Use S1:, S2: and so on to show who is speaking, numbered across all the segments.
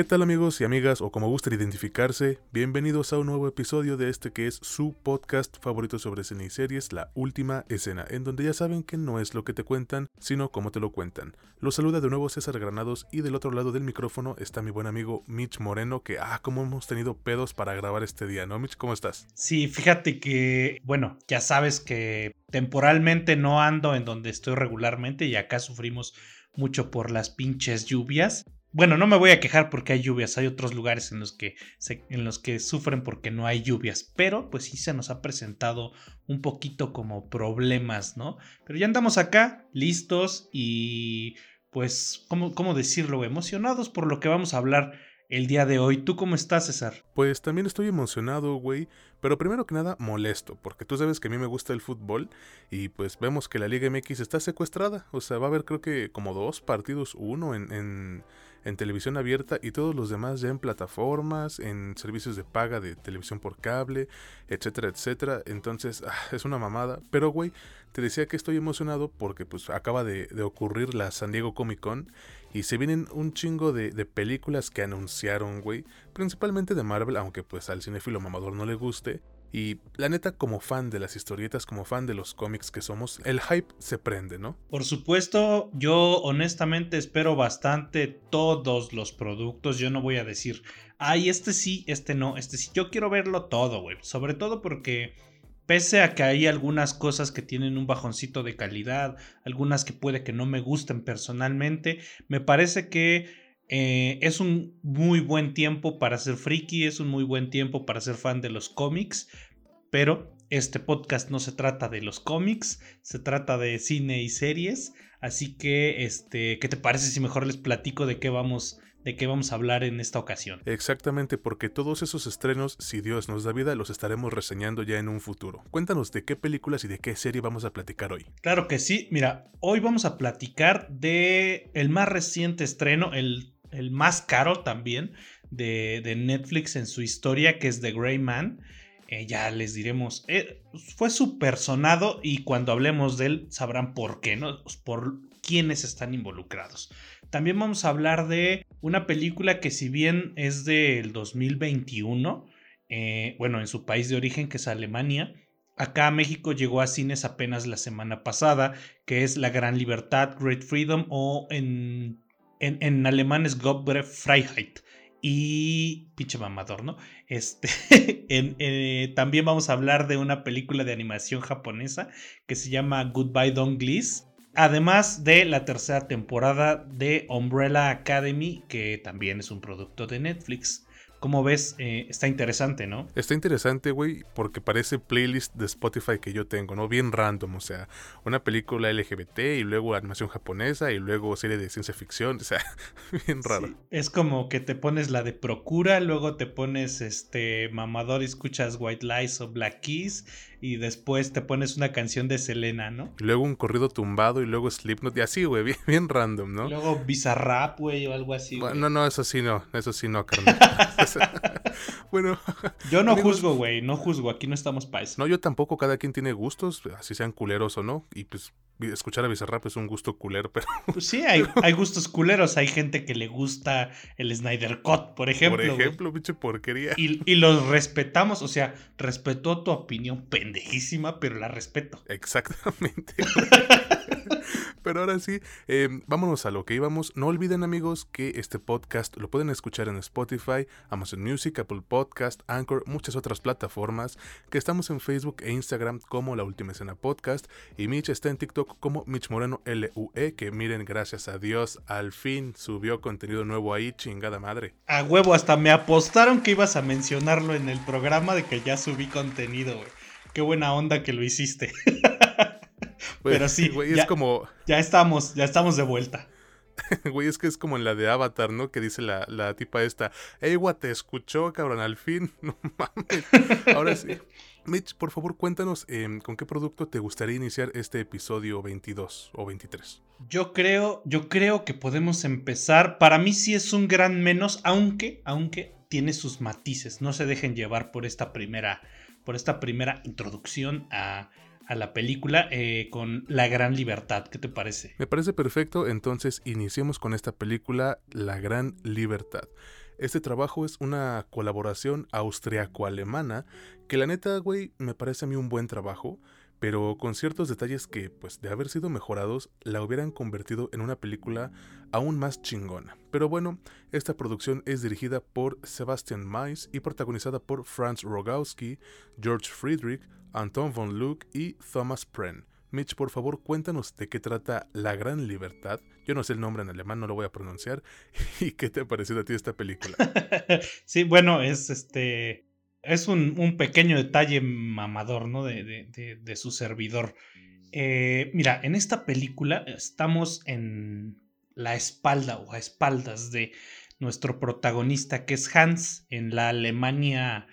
S1: ¿Qué tal amigos y amigas o como gusten identificarse? Bienvenidos a un nuevo episodio de este que es su podcast favorito sobre cine y series, La Última Escena, en donde ya saben que no es lo que te cuentan, sino cómo te lo cuentan. Los saluda de nuevo César Granados y del otro lado del micrófono está mi buen amigo Mitch Moreno, que ah, cómo hemos tenido pedos para grabar este día, ¿no Mitch? ¿Cómo estás?
S2: Sí, fíjate que, bueno, ya sabes que temporalmente no ando en donde estoy regularmente y acá sufrimos mucho por las pinches lluvias. Bueno, no me voy a quejar porque hay lluvias, hay otros lugares en los que, en los que sufren porque no hay lluvias, pero pues sí se nos ha presentado un poquito como problemas, ¿no? Pero ya andamos acá, listos y pues, ¿cómo, cómo decirlo? Emocionados por lo que vamos a hablar el día de hoy. ¿Tú cómo estás, César?
S1: Pues también estoy emocionado, güey, pero primero que nada molesto, porque tú sabes que a mí me gusta el fútbol y pues vemos que la Liga MX está secuestrada, o sea, va a haber creo que como dos partidos, uno en, en en televisión abierta y todos los demás ya en plataformas, en servicios de paga de televisión por cable, etcétera, etcétera. Entonces, ah, es una mamada. Pero, güey, te decía que estoy emocionado porque pues acaba de, ocurrir la San Diego Comic Con y se vienen un chingo de, películas que anunciaron, güey. Principalmente de Marvel, aunque pues al cinéfilo mamador no le guste. Y la neta, como fan de las historietas, como fan de los cómics que somos, el hype se prende, ¿no?
S2: Por supuesto, yo honestamente espero bastante todos los productos. Yo no voy a decir, ay, este sí, este no, este sí. Yo quiero verlo todo, güey. Sobre todo porque pese a que hay algunas cosas que tienen un bajoncito de calidad, algunas que puede que no me gusten personalmente, me parece que eh, es un muy buen tiempo para ser friki, es un muy buen tiempo para ser fan de los cómics, pero este podcast no se trata de los cómics, se trata de cine y series, así que este, ¿qué te parece si mejor les platico de qué vamos de qué vamos a hablar en esta ocasión.
S1: Exactamente, porque todos esos estrenos, si Dios nos da vida, los estaremos reseñando ya en un futuro. Cuéntanos de qué películas y de qué serie vamos a platicar hoy.
S2: Claro que sí, mira, hoy vamos a platicar de el más reciente estreno, el el más caro también de, Netflix en su historia, que es The Grey Man. Eh, ya les diremos, eh, fue súper sonado y cuando hablemos de él sabrán por qué, ¿no? Por quiénes están involucrados. También vamos a hablar de una película que si bien es del 2021, eh, bueno, en su país de origen, que es Alemania, acá a México llegó a cines apenas la semana pasada, que es La Gran Libertad, Great Freedom o en en, alemán es Gobre Freiheit. Y pinche mamador, ¿no? Este, eh, también vamos a hablar de una película de animación japonesa que se llama Goodbye Don Gliss. Además de la tercera temporada de Umbrella Academy, que también es un producto de Netflix. Como ves, eh, está interesante, ¿no?
S1: Está interesante, güey, porque parece playlist de Spotify que yo tengo, ¿no? Bien random, o sea, una película LGBT y luego animación japonesa y luego serie de ciencia ficción, o sea, bien raro.
S2: Es como que te pones la de Procura, luego te pones este mamador y escuchas White Lies o Black Keys y después te pones una canción de Selena, ¿no?
S1: Y luego un corrido tumbado y luego Slipknot y así, güey, bien, random, ¿no?
S2: Y luego Bizarrap, güey, o algo así.
S1: no, no, eso sí no, eso sí no, carnal. bueno.
S2: Yo no juzgo, güey, no juzgo, aquí no estamos para eso.
S1: No, yo tampoco, cada quien tiene gustos, así sean culeros o no, y pues escuchar a Bizarrap es un gusto culero, pero...
S2: Pues sí, hay, hay gustos culeros, hay gente que le gusta el Snyder Cut, por ejemplo.
S1: Por ejemplo, pinche porquería.
S2: Y, y los respetamos, o sea, respetó tu opinión pendejísima, pero la respeto.
S1: Exactamente. Pero ahora sí, em, vámonos a lo que íbamos. No olviden amigos que este podcast lo pueden escuchar en Spotify, Amazon Music, Apple Podcast, Anchor, muchas otras plataformas, que estamos en Facebook e Instagram como La Última Escena Podcast y Mitch está en TikTok como Mitch Moreno LUE, que miren, gracias a Dios, al fin subió contenido nuevo ahí, chingada madre.
S2: A huevo, hasta me apostaron que ibas a mencionarlo en el programa de que ya subí contenido. Qué buena onda que lo hiciste. Pero sí,
S1: güey, es como...
S2: Ya estamos, ya estamos de vuelta.
S1: Güey, es que es como en la de Avatar, ¿no? Que dice la, la tipa esta, ey, gua, te escuchó, cabrón, al fin. No mames. Ahora sí. Mitch, por favor, cuéntanos em, con qué producto te gustaría iniciar este episodio 22 o 23.
S2: Yo creo, yo creo que podemos empezar. Para mí sí es un gran menos, aunque, aunque tiene sus matices. No se dejen llevar por esta primera por esta primera introducción a, la película eh, con La Gran Libertad. ¿Qué te parece?
S1: Me parece perfecto, entonces iniciemos con esta película La Gran Libertad. Este trabajo es una colaboración austriaco-alemana que la neta, güey, me parece a mí un buen trabajo pero con ciertos detalles que, pues de haber sido mejorados, la hubieran convertido en una película aún más chingona. Pero bueno, esta producción es dirigida por Sebastian Mais y protagonizada por Franz Rogowski, George Friedrich, Anton von Luke y Thomas Pren. Mitch, por favor, cuéntanos de qué trata La Gran Libertad. Yo no sé el nombre en alemán, no lo voy a pronunciar. ¿Y qué te ha parecido a ti esta película?
S2: sí, bueno, es este es un, pequeño detalle mamador, ¿no? De, su servidor. Eh, mira, en esta película estamos en la espalda o a espaldas de nuestro protagonista, que es Hans, en la Alemania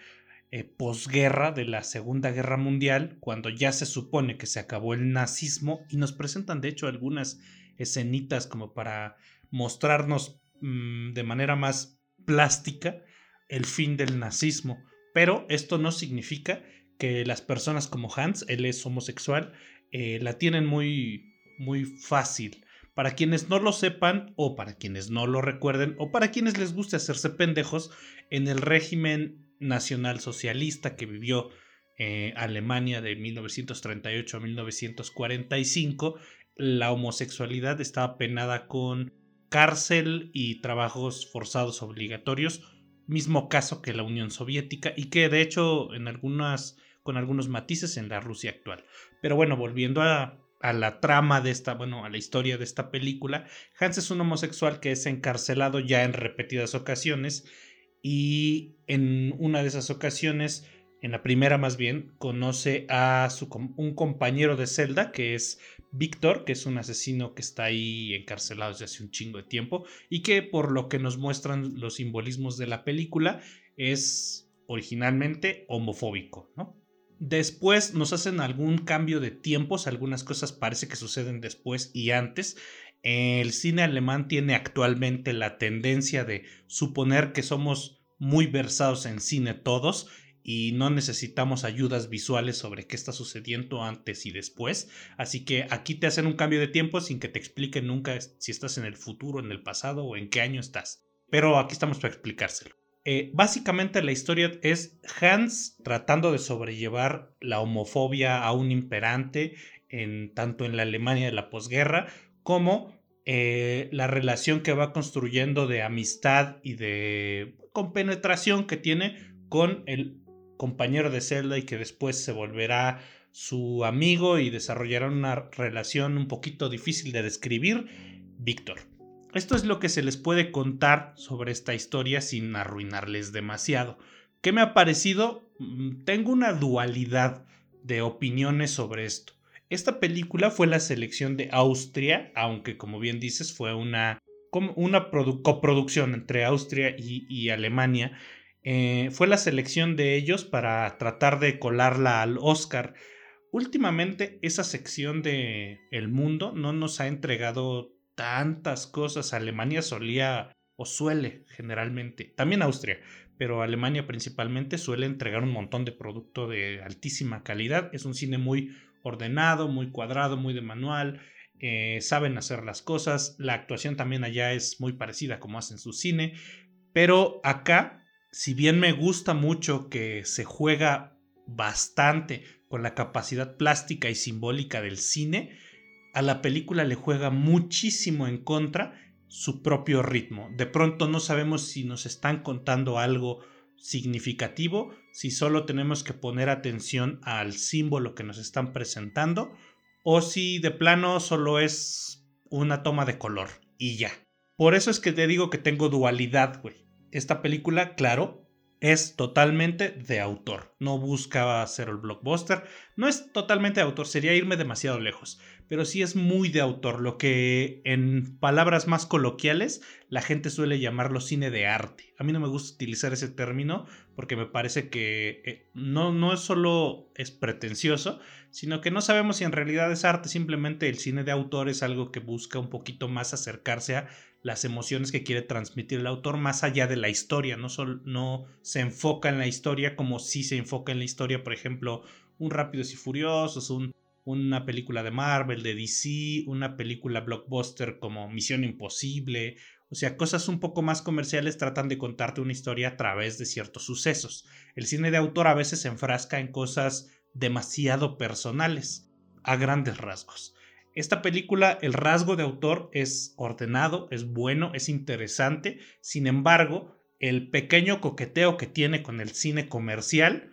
S2: eh, posguerra de la Segunda Guerra Mundial, cuando ya se supone que se acabó el nazismo, y nos presentan de hecho algunas escenitas como para mostrarnos mm, de manera más plástica el fin del nazismo. Pero esto no significa que las personas como Hans, él es homosexual, eh, la tienen muy, muy fácil. Para quienes no lo sepan, o para quienes no lo recuerden, o para quienes les guste hacerse pendejos, en el régimen nacional socialista que vivió eh, Alemania de 1938 a 1945, la homosexualidad estaba penada con cárcel y trabajos forzados obligatorios mismo caso que la Unión Soviética y que de hecho en algunas con algunos matices en la Rusia actual. Pero bueno, volviendo a, la trama de esta, bueno, a la historia de esta película, Hans es un homosexual que es encarcelado ya en repetidas ocasiones y en una de esas ocasiones, en la primera más bien, conoce a su, un compañero de celda que es Víctor, que es un asesino que está ahí encarcelado desde hace un chingo de tiempo y que por lo que nos muestran los simbolismos de la película es originalmente homofóbico, ¿no? Después nos hacen algún cambio de tiempos, algunas cosas parece que suceden después y antes. El cine alemán tiene actualmente la tendencia de suponer que somos muy versados en cine todos y no necesitamos ayudas visuales sobre qué está sucediendo antes y después. Así que aquí te hacen un cambio de tiempo sin que te expliquen nunca si estás en el futuro, en el pasado o en qué año estás. Pero aquí estamos para explicárselo. Eh, básicamente la historia es Hans tratando de sobrellevar la homofobia a un imperante en, tanto en la Alemania de la posguerra como eh, la relación que va construyendo de amistad y de compenetración que tiene con el compañero de celda y que después se volverá su amigo y desarrollarán una relación un poquito difícil de describir, Víctor. Esto es lo que se les puede contar sobre esta historia sin arruinarles demasiado. ¿Qué me ha parecido? Mm, tengo una dualidad de opiniones sobre esto. Esta película fue la selección de Austria, aunque como bien dices fue una, una coproducción entre Austria y Alemania, eh, fue la selección de ellos para tratar de colarla al Oscar. Últimamente esa sección de El Mundo no nos ha entregado tantas cosas. Alemania solía o suele generalmente, también Austria, pero Alemania principalmente suele entregar un montón de producto de altísima calidad. Es un cine muy ordenado, muy cuadrado, muy de manual. Eh, saben hacer las cosas. La actuación también allá es muy parecida como hacen su cine. Pero acá si bien me gusta mucho que se juega bastante con la capacidad plástica y simbólica del cine, a la película le juega muchísimo en contra su propio ritmo. De pronto no sabemos si nos están contando algo significativo, si solo tenemos que poner atención al símbolo que nos están presentando, o si de plano solo es una toma de color y ya. Por eso es que te digo que tengo dualidad, güey esta película, claro, es totalmente de autor. No busca ser el blockbuster. No es totalmente de autor, sería irme demasiado lejos. Pero sí es muy de autor, lo que en palabras más coloquiales la gente suele llamarlo cine de arte. A mí no me gusta utilizar ese término porque me parece que eh, no, no es solo es pretencioso, sino que no sabemos si en realidad es arte, simplemente el cine de autor es algo que busca un poquito más acercarse a las emociones que quiere transmitir el autor más allá de la historia, no, solo, no se enfoca en la historia como si se enfoca en la historia, por ejemplo, un Rápidos y Furiosos, un, una película de Marvel, de DC, una película blockbuster como Misión Imposible, o sea, cosas un poco más comerciales tratan de contarte una historia a través de ciertos sucesos. El cine de autor a veces se enfrasca en cosas demasiado personales, a grandes rasgos. Esta película, el rasgo de autor es ordenado, es bueno, es interesante, sin embargo, el pequeño coqueteo que tiene con el cine comercial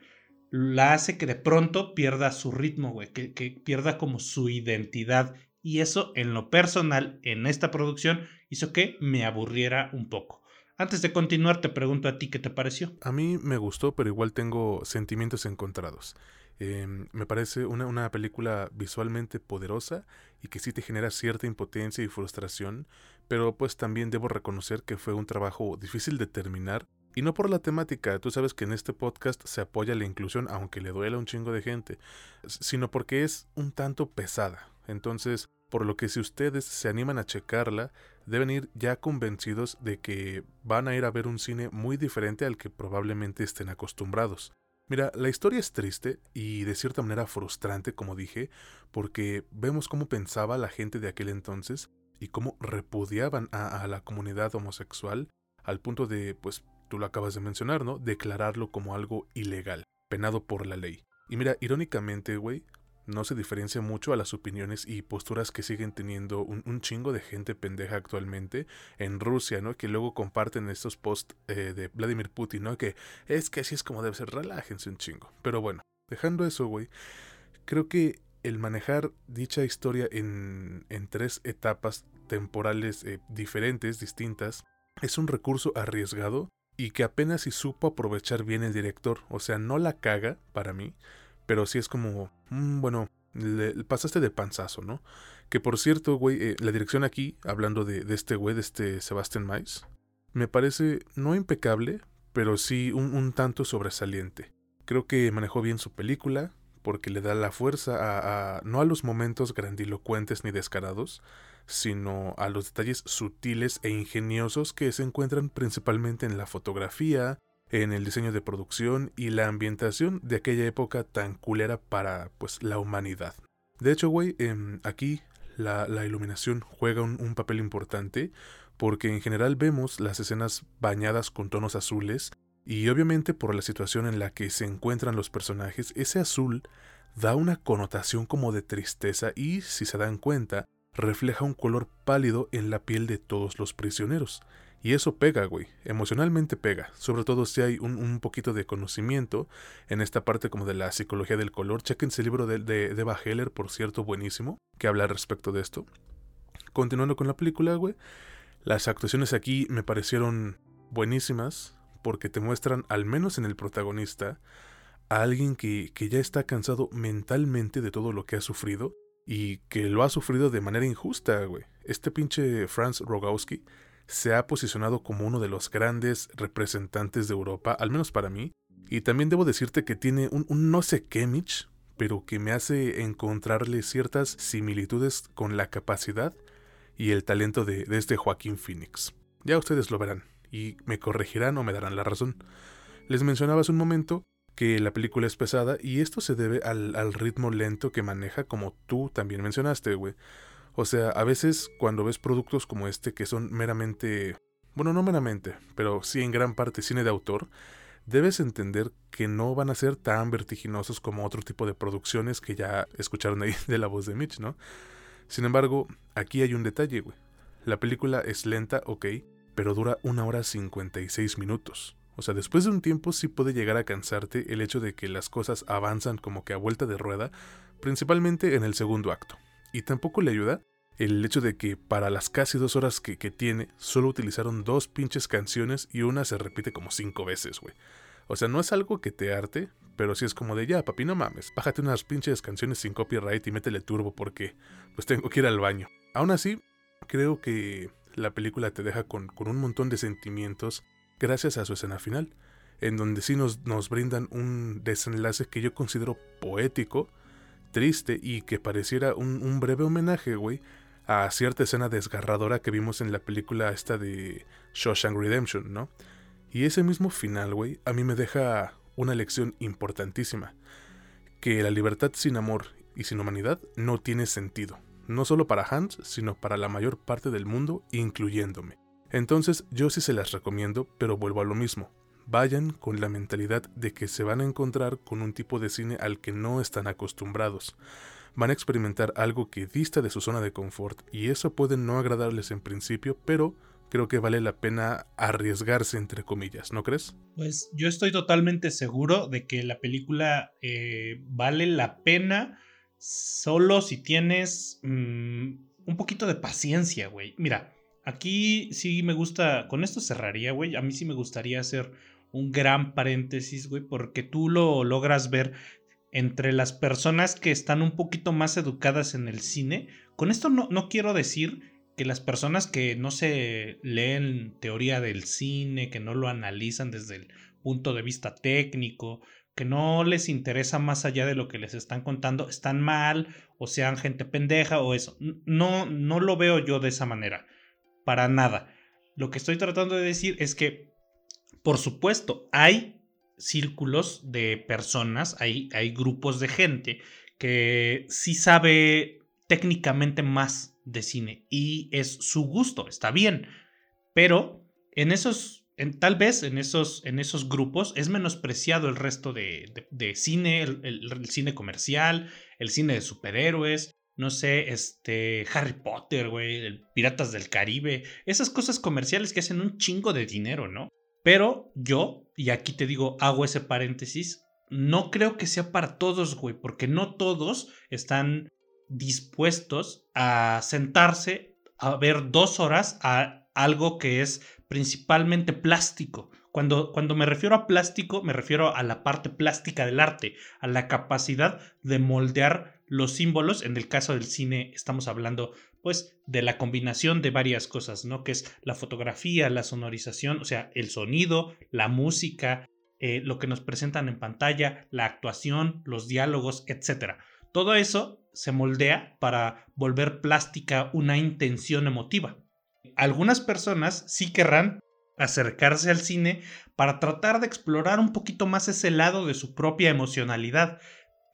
S2: la hace que de pronto pierda su ritmo, güey, que, que pierda como su identidad. Y eso, en lo personal, en esta producción, hizo que me aburriera un poco. Antes de continuar, te pregunto a ti qué te pareció.
S1: A mí me gustó, pero igual tengo sentimientos encontrados. Em, me parece una, una, película visualmente poderosa y que sí te genera cierta impotencia y frustración, pero pues también debo reconocer que fue un trabajo difícil de terminar. Y no por la temática, tú sabes que en este podcast se apoya la inclusión aunque le duela un chingo de gente, sino porque es un tanto pesada. Entonces, por lo que si ustedes se animan a checarla, deben ir ya convencidos de que van a ir a ver un cine muy diferente al que probablemente estén acostumbrados. Mira, la historia es triste y de cierta manera frustrante, como dije, porque vemos cómo pensaba la gente de aquel entonces y cómo repudiaban a, la comunidad homosexual al punto de, pues lo acabas de mencionar, ¿no? Declararlo como algo ilegal, penado por la ley. Y mira, irónicamente, güey, no se diferencia mucho a las opiniones y posturas que siguen teniendo un, chingo de gente pendeja actualmente en Rusia, ¿no? Que luego comparten estos posts eh, de Vladimir Putin, ¿no? Que es que así es como debe ser, relájense un chingo. Pero bueno, dejando eso, güey, creo que el manejar dicha historia en, en tres etapas temporales eh, diferentes, distintas, es un recurso arriesgado y que apenas si supo aprovechar bien el director. O sea, no la caga para mí pero sí es como, mm, bueno, le, pasaste de panzazo, ¿no? Que por cierto, güey, eh, la dirección aquí, hablando de, este güey, de este Sebastian Mais, me parece no impecable, pero sí un, tanto sobresaliente. Creo que manejó bien su película, porque le da la fuerza a, no a los momentos grandilocuentes ni descarados, sino a los detalles sutiles e ingeniosos que se encuentran principalmente en la fotografía, en el diseño de producción y la ambientación de aquella época tan culera para pues la humanidad. De hecho, güey, em, aquí la, iluminación juega un, papel importante porque en general vemos las escenas bañadas con tonos azules y obviamente por la situación en la que se encuentran los personajes, ese azul da una connotación como de tristeza y, si se dan cuenta, refleja un color pálido en la piel de todos los prisioneros. Y eso pega, güey. Emocionalmente pega. Sobre todo si hay un, poquito de conocimiento en esta parte como de la psicología del color. Chequense el libro de, de, Heller, por cierto, buenísimo, que habla respecto de esto. Continuando con la película, güey. Las actuaciones aquí me parecieron buenísimas porque te muestran, al menos en el protagonista, a alguien que, que ya está cansado mentalmente de todo lo que ha sufrido y que lo ha sufrido de manera injusta, güey. Este pinche Franz Rogowski se ha posicionado como uno de los grandes representantes de Europa, al menos para mí. Y también debo decirte que tiene un, no sé qué, Mitch, pero que me hace encontrarle ciertas similitudes con la capacidad y el talento de, este Joaquín Phoenix. Ya ustedes lo verán, y me corregirán o me darán la razón. Les mencionaba hace un momento que la película es pesada y esto se debe al, al ritmo lento que maneja como tú también mencionaste, güey. O sea, a veces cuando ves productos como este que son meramente, bueno, no meramente, pero sí en gran parte cine de autor, debes entender que no van a ser tan vertiginosos como otro tipo de producciones que ya escucharon ahí de la voz de Mitch, ¿no? Sin embargo, aquí hay un detalle, güey. La película es lenta, ok, pero dura una hora 56 minutos. O sea, después de un tiempo sí puede llegar a cansarte el hecho de que las cosas avanzan como que a vuelta de rueda, principalmente en el segundo acto. Y tampoco le ayuda el hecho de que para las casi dos horas que, tiene, solo utilizaron dos pinches canciones y una se repite como cinco veces, güey. O sea, no es algo que te arte, pero sí es como de ya, papi, no mames, bájate unas pinches canciones sin copyright y métele turbo porque pues tengo que ir al baño. Aún así, creo que la película te deja con, con un montón de sentimientos gracias a su escena final, en donde sí nos, nos brindan un desenlace que yo considero poético, triste y que pareciera un, breve homenaje, güey, a cierta escena desgarradora que vimos en la película esta de Shawshank Redemption, ¿no? Y ese mismo final, güey, a mí me deja una lección importantísima, que la libertad sin amor y sin humanidad no tiene sentido, no solo para Hans, sino para la mayor parte del mundo, incluyéndome. Entonces yo sí se las recomiendo, pero vuelvo a lo mismo. Vayan con la mentalidad de que se van a encontrar con un tipo de cine al que no están acostumbrados. Van a experimentar algo que dista de su zona de confort y eso puede no agradarles en principio, pero creo que vale la pena arriesgarse entre comillas, ¿no crees?
S2: Pues yo estoy totalmente seguro de que la película eh, vale la pena solo si tienes mm, un poquito de paciencia, güey. Mira, aquí sí me gusta, con esto cerraría, güey, a mí sí me gustaría hacer un gran paréntesis, güey, porque tú lo logras ver entre las personas que están un poquito más educadas en el cine. Con esto no, no quiero decir que las personas que no se leen teoría del cine, que no lo analizan desde el punto de vista técnico, que no les interesa más allá de lo que les están contando, están mal o sean gente pendeja o eso. No, no lo veo yo de esa manera. Para nada. Lo que estoy tratando de decir es que, por supuesto, hay círculos de personas, hay, grupos de gente que sí sabe técnicamente más de cine y es su gusto, está bien, pero en esos, en, tal vez en esos, en esos grupos es menospreciado el resto de, cine, el, cine comercial, el cine de superhéroes, no sé, este, Harry Potter, güey, Piratas del Caribe, esas cosas comerciales que hacen un chingo de dinero, ¿no? Pero yo, y aquí te digo, hago ese paréntesis, no creo que sea para todos, güey, porque no todos están dispuestos a sentarse a ver dos horas a algo que es principalmente plástico. Cuando, cuando, me refiero a plástico, me refiero a la parte plástica del arte, a la capacidad de moldear los símbolos. En el caso del cine estamos hablando pues de la combinación de varias cosas, ¿no? Que es la fotografía, la sonorización, o sea, el sonido, la música, eh, lo que nos presentan en pantalla, la actuación, los diálogos, etc. Todo eso se moldea para volver plástica una intención emotiva. Algunas personas sí querrán acercarse al cine para tratar de explorar un poquito más ese lado de su propia emocionalidad,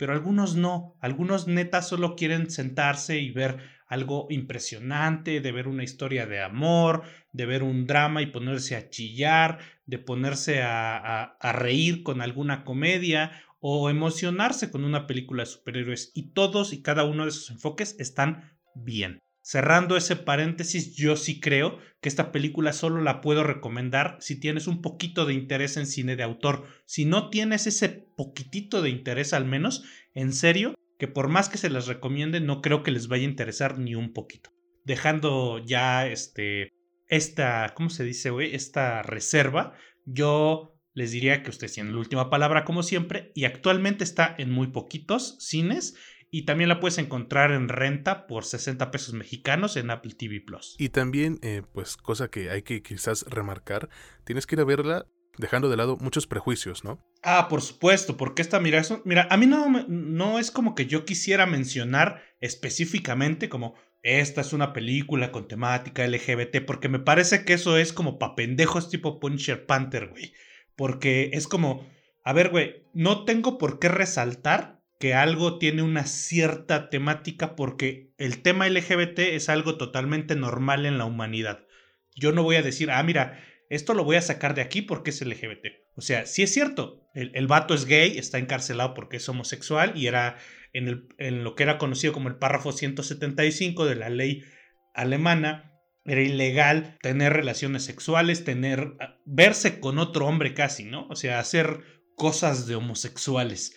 S2: pero algunos no, algunos netas solo quieren sentarse y ver algo impresionante, de ver una historia de amor, de ver un drama y ponerse a chillar, de ponerse a, a reír con alguna comedia o emocionarse con una película de superhéroes y todos y cada uno de esos enfoques están bien. Cerrando ese paréntesis, yo sí creo que esta película solo la puedo recomendar si tienes un poquito de interés en cine de autor. Si no tienes ese poquitito de interés al menos, en serio, que por más que se las recomiende, no creo que les vaya a interesar ni un poquito. Dejando ya este, esta, ¿cómo se dice, güey? Esta reserva, yo les diría que ustedes tienen la última palabra como siempre y actualmente está en muy poquitos cines y también la puedes encontrar en renta por 60 pesos mexicanos en Apple TV Plus.
S1: Y también, eh, pues cosa que hay que quizás remarcar, tienes que ir a verla dejando de lado muchos prejuicios, ¿no?
S2: Ah, por supuesto, porque esta, mira, mira, a mí no, no es como que yo quisiera mencionar específicamente como esta es una película con temática LGBT, porque me parece que eso es como pa' pendejos tipo Punisher Panther, güey. Porque es como, a ver, güey, no tengo por qué resaltar que algo tiene una cierta temática porque el tema LGBT es algo totalmente normal en la humanidad. Yo no voy a decir, ah, mira, esto lo voy a sacar de aquí porque es LGBT. O sea, sí es cierto, el, el vato es gay, está encarcelado porque es homosexual y era en, el, en lo que era conocido como el párrafo 175 de la ley alemana, era ilegal tener relaciones sexuales, tener, verse con otro hombre casi, ¿no? O sea, hacer cosas de homosexuales.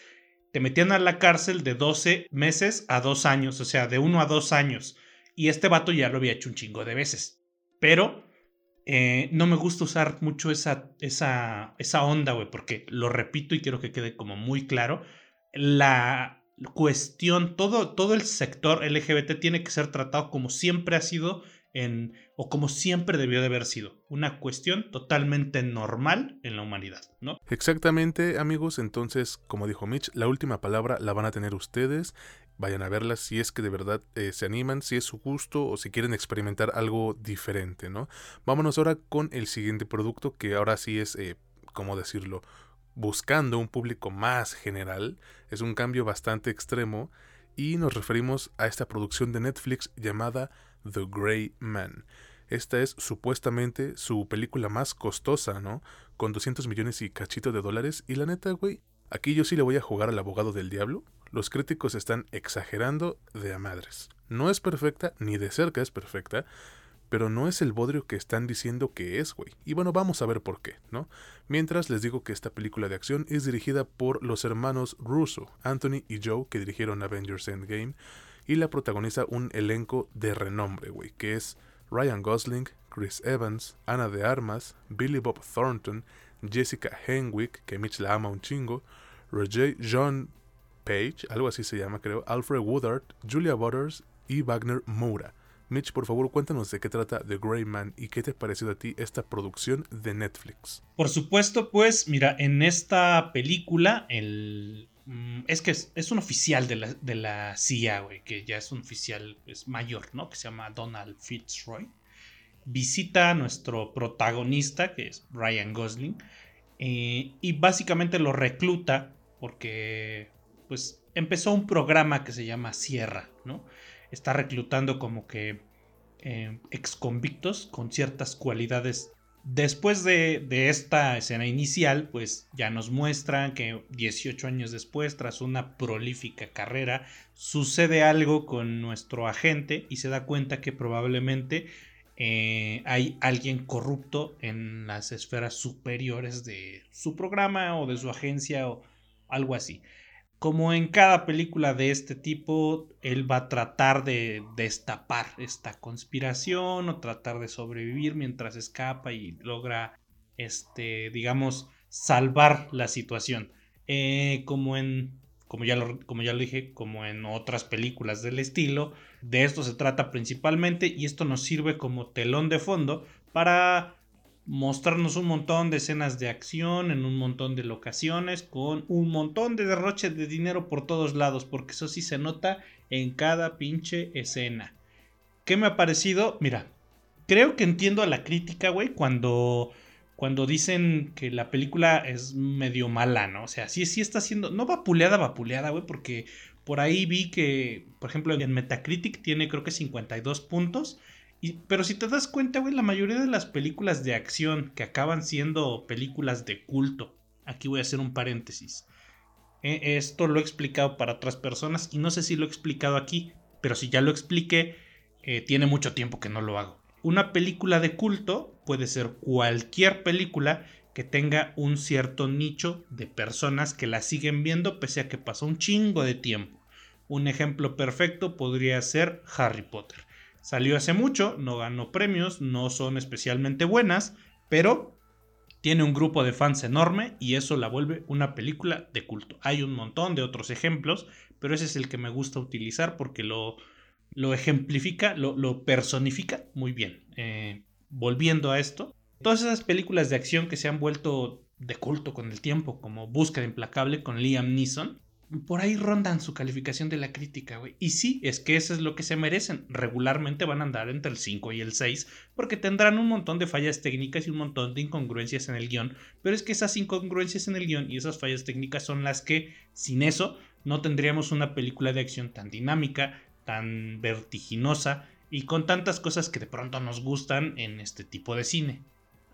S2: Te metían a la cárcel de 12 meses a 2 años, o sea, de 1 a 2 años. Y este vato ya lo había hecho un chingo de veces. Pero Eh, no me gusta usar mucho esa, esa, esa onda, güey, porque lo repito y quiero que quede como muy claro. La cuestión, todo, todo el sector LGBT tiene que ser tratado como siempre ha sido en, o como siempre debió de haber sido, una cuestión totalmente normal en la humanidad, ¿no?
S1: Exactamente, amigos, entonces, como dijo Mitch, la última palabra la van a tener ustedes. Vayan a verla si es que de verdad eh, se animan, si es su gusto o si quieren experimentar algo diferente, ¿no? Vámonos ahora con el siguiente producto que ahora sí es, eh, ¿cómo decirlo? Buscando un público más general. Es un cambio bastante extremo y nos referimos a esta producción de Netflix llamada The Grey Man. Esta es supuestamente su película más costosa, ¿no? Con 200 millones y cachito de dólares. Y la neta, güey, aquí yo sí le voy a jugar al abogado del diablo. Los críticos están exagerando de a madres. No es perfecta, ni de cerca es perfecta, pero no es el bodrio que están diciendo que es, güey. Y bueno, vamos a ver por qué, ¿no? Mientras les digo que esta película de acción es dirigida por los hermanos Russo, Anthony y Joe, que dirigieron Avengers Endgame, y la protagoniza un elenco de renombre, güey, que es Ryan Gosling, Chris Evans, Ana de Armas, Billy Bob Thornton, Jessica Henwick, que Mitch la ama un chingo, Roger John Page, algo así se llama creo, Alfred Woodard, Julia Waters y Wagner Moura. Mitch, por favor, cuéntanos de qué trata The Grey Man y qué te ha parecido a ti esta producción de Netflix.
S2: Por supuesto, pues, mira, en esta película, el. Mm, es que es, un oficial de la, de la CIA, güey, que ya es un oficial es mayor, ¿no? Que se llama Donald Fitzroy. Visita a nuestro protagonista, que es Ryan Gosling, eh, y básicamente lo recluta porque, pues, empezó un programa que se llama Sierra, ¿no? Está reclutando como que eh, ex convictos con ciertas cualidades. Después de, esta escena inicial, pues ya nos muestran que 18 años después, tras una prolífica carrera, sucede algo con nuestro agente y se da cuenta que probablemente eh, hay alguien corrupto en las esferas superiores de su programa o de su agencia o algo así como en cada película de este tipo, él va a tratar de destapar esta conspiración o tratar de sobrevivir mientras escapa y logra, este, digamos, salvar la situación. Eh, como en, como ya, lo, como ya lo dije, como en otras películas del estilo, de esto se trata principalmente y esto nos sirve como telón de fondo para mostrarnos un montón de escenas de acción en un montón de locaciones con un montón de derroche de dinero por todos lados, porque eso sí se nota en cada pinche escena. ¿Qué me ha parecido? Mira, creo que entiendo a la crítica, güey, cuando cuando dicen que la película es medio mala, ¿no? O sea, sí, sí está siendo, no vapuleada, vapuleada, güey, porque por ahí vi que, por ejemplo, en Metacritic tiene creo que 52 puntos pero si te das cuenta, güey, la mayoría de las películas de acción que acaban siendo películas de culto, aquí voy a hacer un paréntesis. E, esto lo he explicado para otras personas y no sé si lo he explicado aquí, pero si ya lo expliqué, eh, tiene mucho tiempo que no lo hago. Una película de culto puede ser cualquier película que tenga un cierto nicho de personas que la siguen viendo pese a que pasó un chingo de tiempo. Un ejemplo perfecto podría ser Harry Potter. Salió hace mucho, no ganó premios, no son especialmente buenas, pero tiene un grupo de fans enorme y eso la vuelve una película de culto. Hay un montón de otros ejemplos, pero ese es el que me gusta utilizar porque lo, lo ejemplifica, lo, personifica muy bien. Eh, volviendo a esto, todas esas películas de acción que se han vuelto de culto con el tiempo, como Búsqueda Implacable con Liam Neeson, por ahí rondan su calificación de la crítica, güey. Y sí, es que eso es lo que se merecen. Regularmente van a andar entre el 5 y el 6, porque tendrán un montón de fallas técnicas y un montón de incongruencias en el guion. Pero es que esas incongruencias en el guion y esas fallas técnicas son las que, sin eso, no tendríamos una película de acción tan dinámica, tan vertiginosa y con tantas cosas que de pronto nos gustan en este tipo de cine.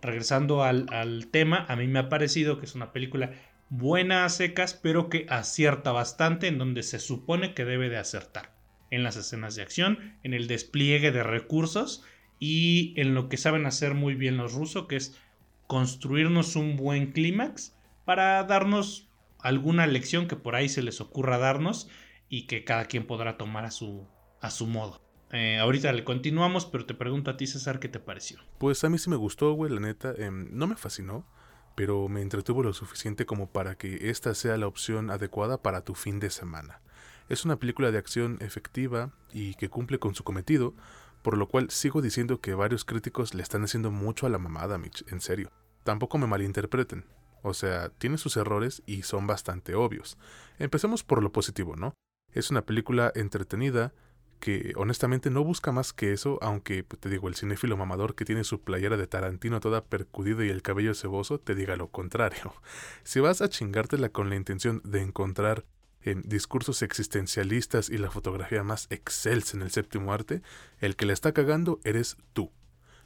S2: Regresando al, al tema, a mí me ha parecido que es una película buena a secas, pero que acierta bastante en donde se supone que debe de acertar. En las escenas de acción, en el despliegue de recursos y en lo que saben hacer muy bien los rusos, que es construirnos un buen clímax para darnos alguna lección que por ahí se les ocurra darnos y que cada quien podrá tomar a su, a su modo. Eh, ahorita le continuamos, pero te pregunto a ti, César, ¿qué te pareció?
S1: Pues a mí sí me gustó, güey, la neta. Em, no me fascinó, pero me entretuvo lo suficiente como para que esta sea la opción adecuada para tu fin de semana. Es una película de acción efectiva y que cumple con su cometido, por lo cual sigo diciendo que varios críticos le están haciendo mucho a la mamada, Mitch, en serio. Tampoco me malinterpreten, o sea, tiene sus errores y son bastante obvios. Empecemos por lo positivo, ¿no? Es una película entretenida que honestamente no busca más que eso, aunque pues, te digo, el cinéfilo mamador que tiene su playera de Tarantino toda percudida y el cabello ceboso te diga lo contrario. Si vas a chingártela con la intención de encontrar en discursos existencialistas y la fotografía más excelsa en el séptimo arte, el que la está cagando eres tú.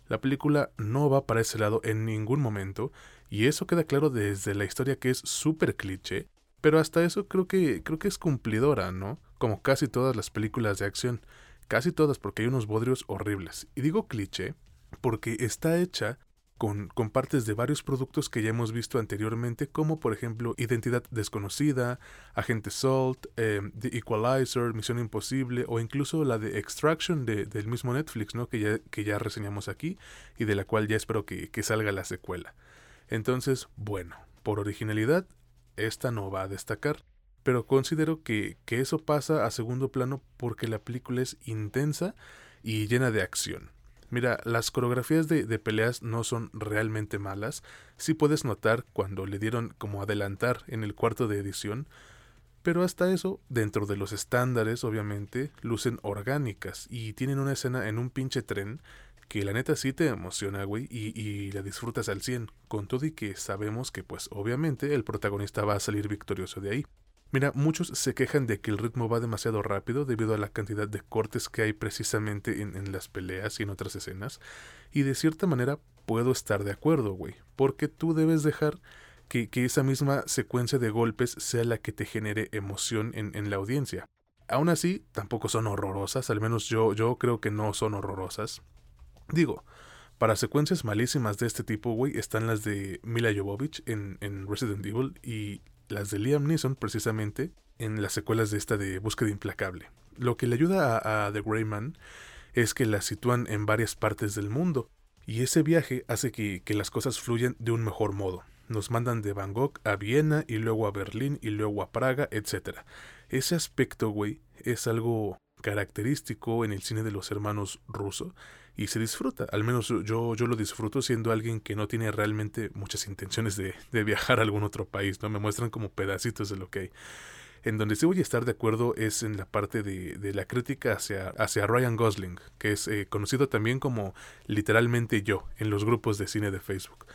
S1: La película no va para ese lado en ningún momento, y eso queda claro desde la historia que es súper cliché, pero hasta eso creo que, creo que es cumplidora, ¿no? Como casi todas las películas de acción. Casi todas porque hay unos bodrios horribles. Y digo cliché porque está hecha con, partes de varios productos que ya hemos visto anteriormente, como por ejemplo Identidad Desconocida, Agente Salt, eh, The Equalizer, Misión Imposible o incluso la de Extraction del mismo Netflix, ¿no? que, ya, que ya reseñamos aquí y de la cual ya espero que, que salga la secuela. Entonces, bueno, por originalidad, esta no va a destacar, pero considero que, que eso pasa a segundo plano porque la película es intensa y llena de acción. Mira, las coreografías de, de, peleas no son realmente malas. Sí puedes notar cuando le dieron como adelantar en el cuarto de edición. Pero hasta eso, dentro de los estándares, obviamente, lucen orgánicas y tienen una escena en un pinche tren que la neta sí te emociona, güey, y, y la disfrutas al 100, con todo y que sabemos que, pues, obviamente, el protagonista va a salir victorioso de ahí. Mira, muchos se quejan de que el ritmo va demasiado rápido debido a la cantidad de cortes que hay precisamente en, las peleas y en otras escenas. Y de cierta manera puedo estar de acuerdo, güey. Porque tú debes dejar que, esa misma secuencia de golpes sea la que te genere emoción en, la audiencia. Aún así, tampoco son horrorosas, al menos yo, yo creo que no son horrorosas. Digo, para secuencias malísimas de este tipo, güey, están las de Mila Jovovich en, en Resident Evil y las de Liam Neeson precisamente en las secuelas de esta de Búsqueda Implacable. Lo que le ayuda a, The Grey Man es que la sitúan en varias partes del mundo y ese viaje hace que, que las cosas fluyan de un mejor modo. Nos mandan de Bangkok a Viena y luego a Berlín y luego a Praga, etc. Ese aspecto, güey, es algo característico en el cine de los hermanos rusos y se disfruta. Al menos yo, yo lo disfruto siendo alguien que no tiene realmente muchas intenciones de, de viajar a algún otro país, ¿no? Me muestran como pedacitos de lo que hay. En donde sí voy a estar de acuerdo es en la parte de, de la crítica hacia, hacia Ryan Gosling, que es eh, conocido también como literalmente yo en los grupos de cine de Facebook.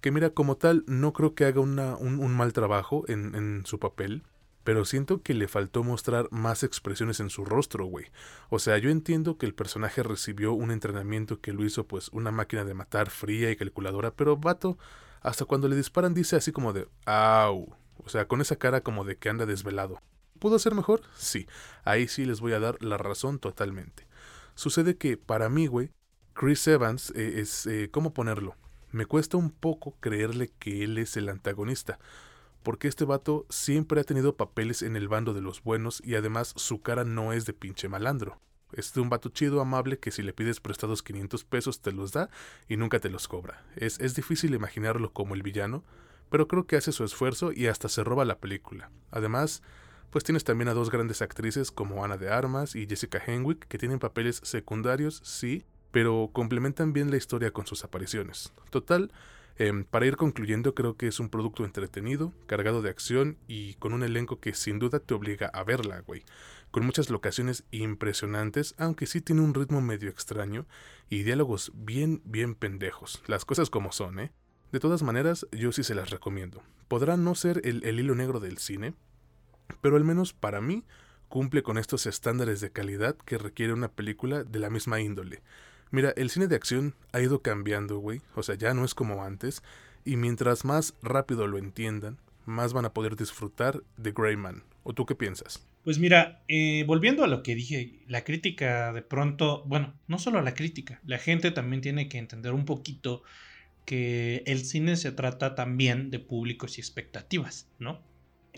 S1: Que mira, como tal, no creo que haga una, un, un mal trabajo en, en su papel pero siento que le faltó mostrar más expresiones en su rostro, güey. O sea, yo entiendo que el personaje recibió un entrenamiento que lo hizo pues una máquina de matar fría y calculadora, pero vato, hasta cuando le disparan dice así como de ¡au! O sea, con esa cara como de que anda desvelado. ¿Pudo ser mejor? Sí, ahí sí les voy a dar la razón totalmente. Sucede que para mí, güey, Chris Evans eh, es... Eh, ¿Cómo ponerlo? Me cuesta un poco creerle que él es el antagonista porque este vato siempre ha tenido papeles en el bando de los buenos y además su cara no es de pinche malandro. Es de un vato chido, amable, que si le pides prestados 500 pesos te los da y nunca te los cobra. Es, es difícil imaginarlo como el villano, pero creo que hace su esfuerzo y hasta se roba la película. Además, pues tienes también a dos grandes actrices como Ana de Armas y Jessica Henwick, que tienen papeles secundarios, sí, pero complementan bien la historia con sus apariciones. Total, Em, para ir concluyendo, creo que es un producto entretenido, cargado de acción y con un elenco que sin duda te obliga a verla, güey. Con muchas locaciones impresionantes, aunque sí tiene un ritmo medio extraño y diálogos bien, bien pendejos. Las cosas como son, ¿eh? De todas maneras, yo sí se las recomiendo. Podrá no ser el, el hilo negro del cine, pero al menos para mí cumple con estos estándares de calidad que requiere una película de la misma índole. Mira, el cine de acción ha ido cambiando, güey. O sea, ya no es como antes. Y mientras más rápido lo entiendan, más van a poder disfrutar de Greyman. ¿O tú qué piensas?
S2: Pues mira, eh, volviendo a lo que dije, la crítica de pronto, bueno, no solo la crítica, la gente también tiene que entender un poquito que el cine se trata también de públicos y expectativas, ¿no?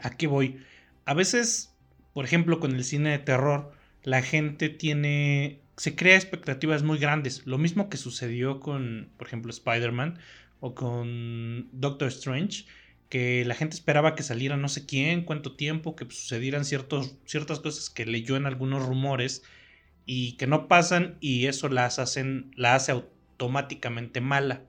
S2: ¿A qué voy? A veces, por ejemplo, con el cine de terror, la gente tiene se crea expectativas muy grandes. Lo mismo que sucedió con, por ejemplo, Spider-Man o con Doctor Strange, que la gente esperaba que saliera no sé quién, cuánto tiempo, que sucedieran ciertas cosas que leyó en algunos rumores y que no pasan y eso las hacen, la hace automáticamente mala.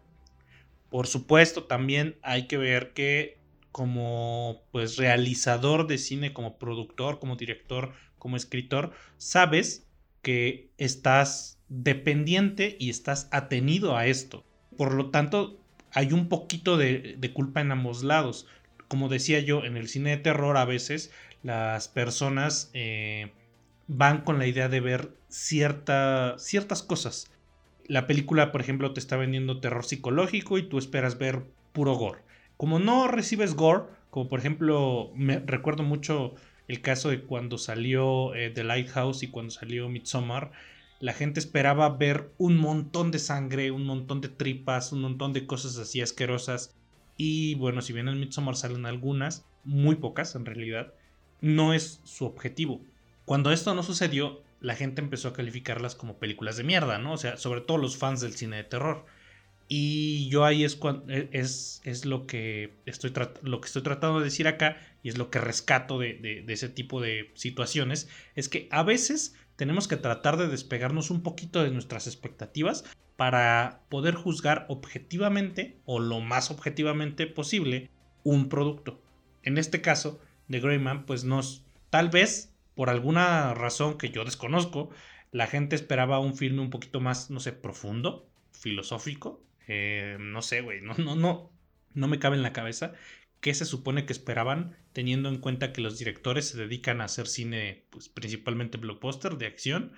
S2: Por supuesto, también hay que ver que como pues realizador de cine, como productor, como director, como escritor, sabes que estás dependiente y estás atenido a esto. Por lo tanto, hay un poquito de, culpa en ambos lados. Como decía yo, en el cine de terror a veces las personas eh, van con la idea de ver ciertas cosas. La película, por ejemplo, te está vendiendo terror psicológico y tú esperas ver puro gore. Como no recibes gore, como por ejemplo, me recuerdo mucho el caso de cuando salió eh, The Lighthouse y cuando salió Midsommar, la gente esperaba ver un montón de sangre, un montón de tripas, un montón de cosas así asquerosas. Y bueno, si bien en Midsommar salen algunas, muy pocas en realidad, no es su objetivo. Cuando esto no sucedió, la gente empezó a calificarlas como películas de mierda, ¿no? O sea, sobre todo los fans del cine de terror. Y yo ahí es, e, es, es lo, que estoy lo que estoy tratando de decir acá y es lo que rescato de, de, ese tipo de situaciones, es que a veces tenemos que tratar de despegarnos un poquito de nuestras expectativas para poder juzgar objetivamente o lo más objetivamente posible un producto. En este caso, The Greyman, pues nos, tal vez por alguna razón que yo desconozco, la gente esperaba un filme un poquito más, no sé, profundo, filosófico, eh, no sé, güey, no, no, no, no me cabe en la cabeza qué se supone que esperaban, teniendo en cuenta que los directores se dedican a hacer cine, pues principalmente blockbuster, de acción.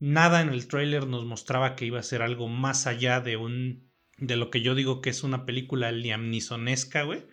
S2: Nada en el trailer nos mostraba que iba a ser algo más allá de un. de lo que yo digo que es una película liamnisonesca, güey.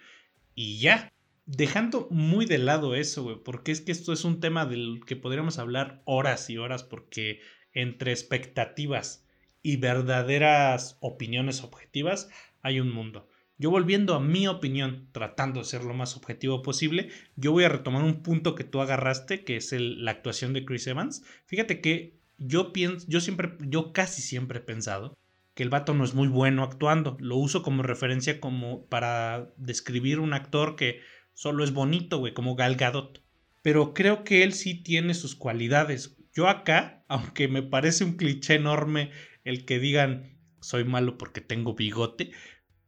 S2: Y ya. Dejando muy de lado eso, güey, porque es que esto es un tema del que podríamos hablar horas y horas, porque entre expectativas y verdaderas opiniones objetivas, hay un mundo. Yo volviendo a mi opinión, tratando de ser lo más objetivo posible, yo voy a retomar un punto que tú agarraste, que es la actuación de Chris Evans. Fíjate que yo pienso, yo siempre, yo casi siempre he pensado que el vato no es muy bueno actuando. Lo uso como referencia como para describir un actor que solo es bonito, güey, como Gal Gadot. Pero creo que él sí tiene sus cualidades. Yo acá, aunque me parece un cliché enorme el que digan soy malo porque tengo bigote,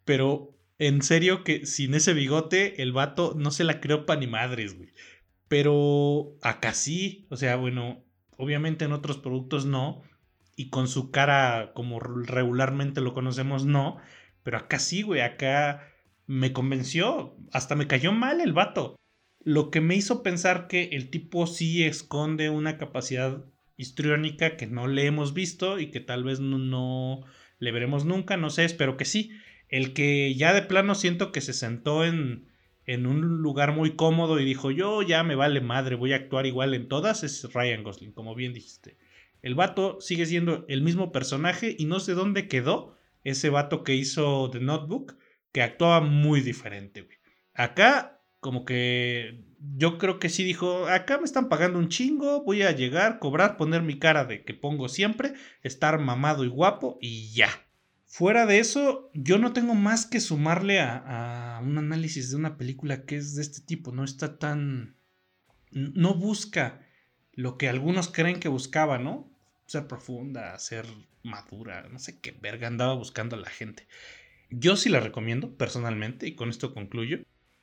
S2: pero en serio que sin ese bigote el vato no se la creó pa' ni madres, güey. Pero acá sí, o sea, bueno, obviamente en otros productos no, y con su cara como regularmente lo conocemos no, pero acá sí, güey, acá me convenció, hasta me cayó mal el vato. Lo que me hizo pensar que el tipo sí esconde una capacidad histriónica que no le hemos visto y que tal vez no, le veremos nunca, no sé, espero que sí. El que ya de plano siento que se sentó en, en un lugar muy cómodo y dijo, yo ya me vale madre, voy a actuar igual en todas, es Ryan Gosling, como bien dijiste. El vato sigue siendo el mismo personaje y no sé dónde quedó ese vato que hizo The Notebook, que actuaba muy diferente, Acá como que yo creo que sí dijo, acá me están pagando un chingo, voy a llegar, cobrar, poner mi cara de que pongo siempre, estar mamado y guapo y ya. Fuera de eso, yo no tengo más que sumarle a, un análisis de una película que es de este tipo, no está tan... no busca lo que algunos creen que buscaba, ¿no? Ser profunda, ser madura, no sé qué verga andaba buscando la gente. Yo sí la recomiendo personalmente y con esto concluyo.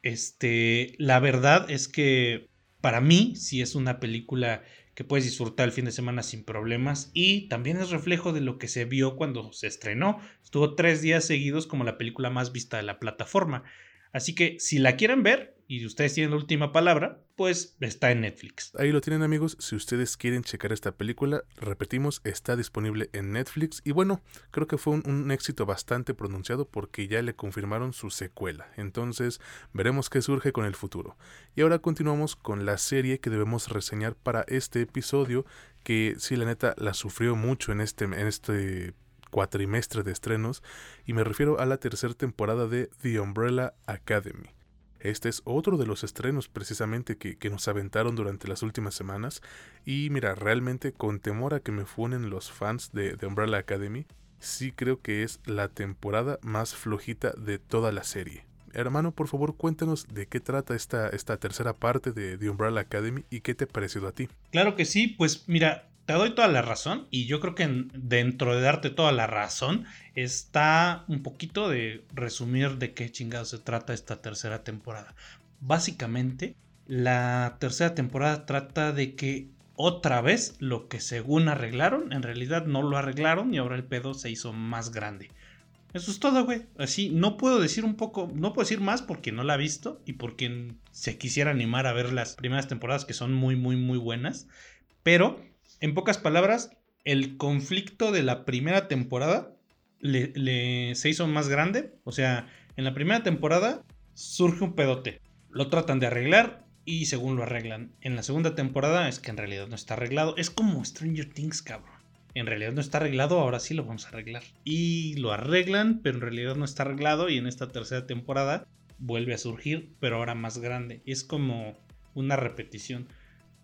S2: Este, la verdad es que para mí sí es una película que puedes disfrutar el fin de semana sin problemas y también es reflejo de lo que se vio cuando se estrenó. Estuvo tres días seguidos como la película más vista de la plataforma. Así que si la quieren ver, y ustedes tienen la última palabra, pues está en Netflix.
S1: Ahí lo tienen amigos, si ustedes quieren checar esta película, repetimos, está disponible en Netflix y bueno, creo que fue un, éxito bastante pronunciado porque ya le confirmaron su secuela, entonces veremos qué surge con el futuro. Y ahora continuamos con la serie que debemos reseñar para este episodio, que si la neta la sufrió mucho en este, en este cuatrimestre de estrenos, y me refiero a la tercera temporada de The Umbrella Academy. Este es otro de los estrenos precisamente que, nos aventaron durante las últimas semanas. Y mira, realmente con temor a que me funen los fans de, de Umbrella Academy, sí creo que es la temporada más flojita de toda la serie. Hermano, por favor, cuéntanos de qué trata esta, esta tercera parte de The Umbrella Academy y qué te ha parecido a ti.
S2: Claro que sí, pues mira, te doy toda la razón y yo creo que dentro de darte toda la razón está un poquito de resumir de qué chingado se trata esta tercera temporada. Básicamente, la tercera temporada trata de que otra vez lo que según arreglaron, en realidad no lo arreglaron y ahora el pedo se hizo más grande. Eso es todo, güey. Así, no puedo decir un poco, no puedo decir más porque no la he visto y porque se quisiera animar a ver las primeras temporadas que son muy, muy, muy buenas. Pero, en pocas palabras, el conflicto de la primera temporada le, se hizo más grande. O sea, en la primera temporada surge un pedote. Lo tratan de arreglar y según lo arreglan. En la segunda temporada es que en realidad no está arreglado. Es como Stranger Things, cabrón en realidad no está arreglado, ahora sí lo vamos a arreglar. Y lo arreglan, pero en realidad no está arreglado y en esta tercera temporada vuelve a surgir, pero ahora más grande. Es como una repetición.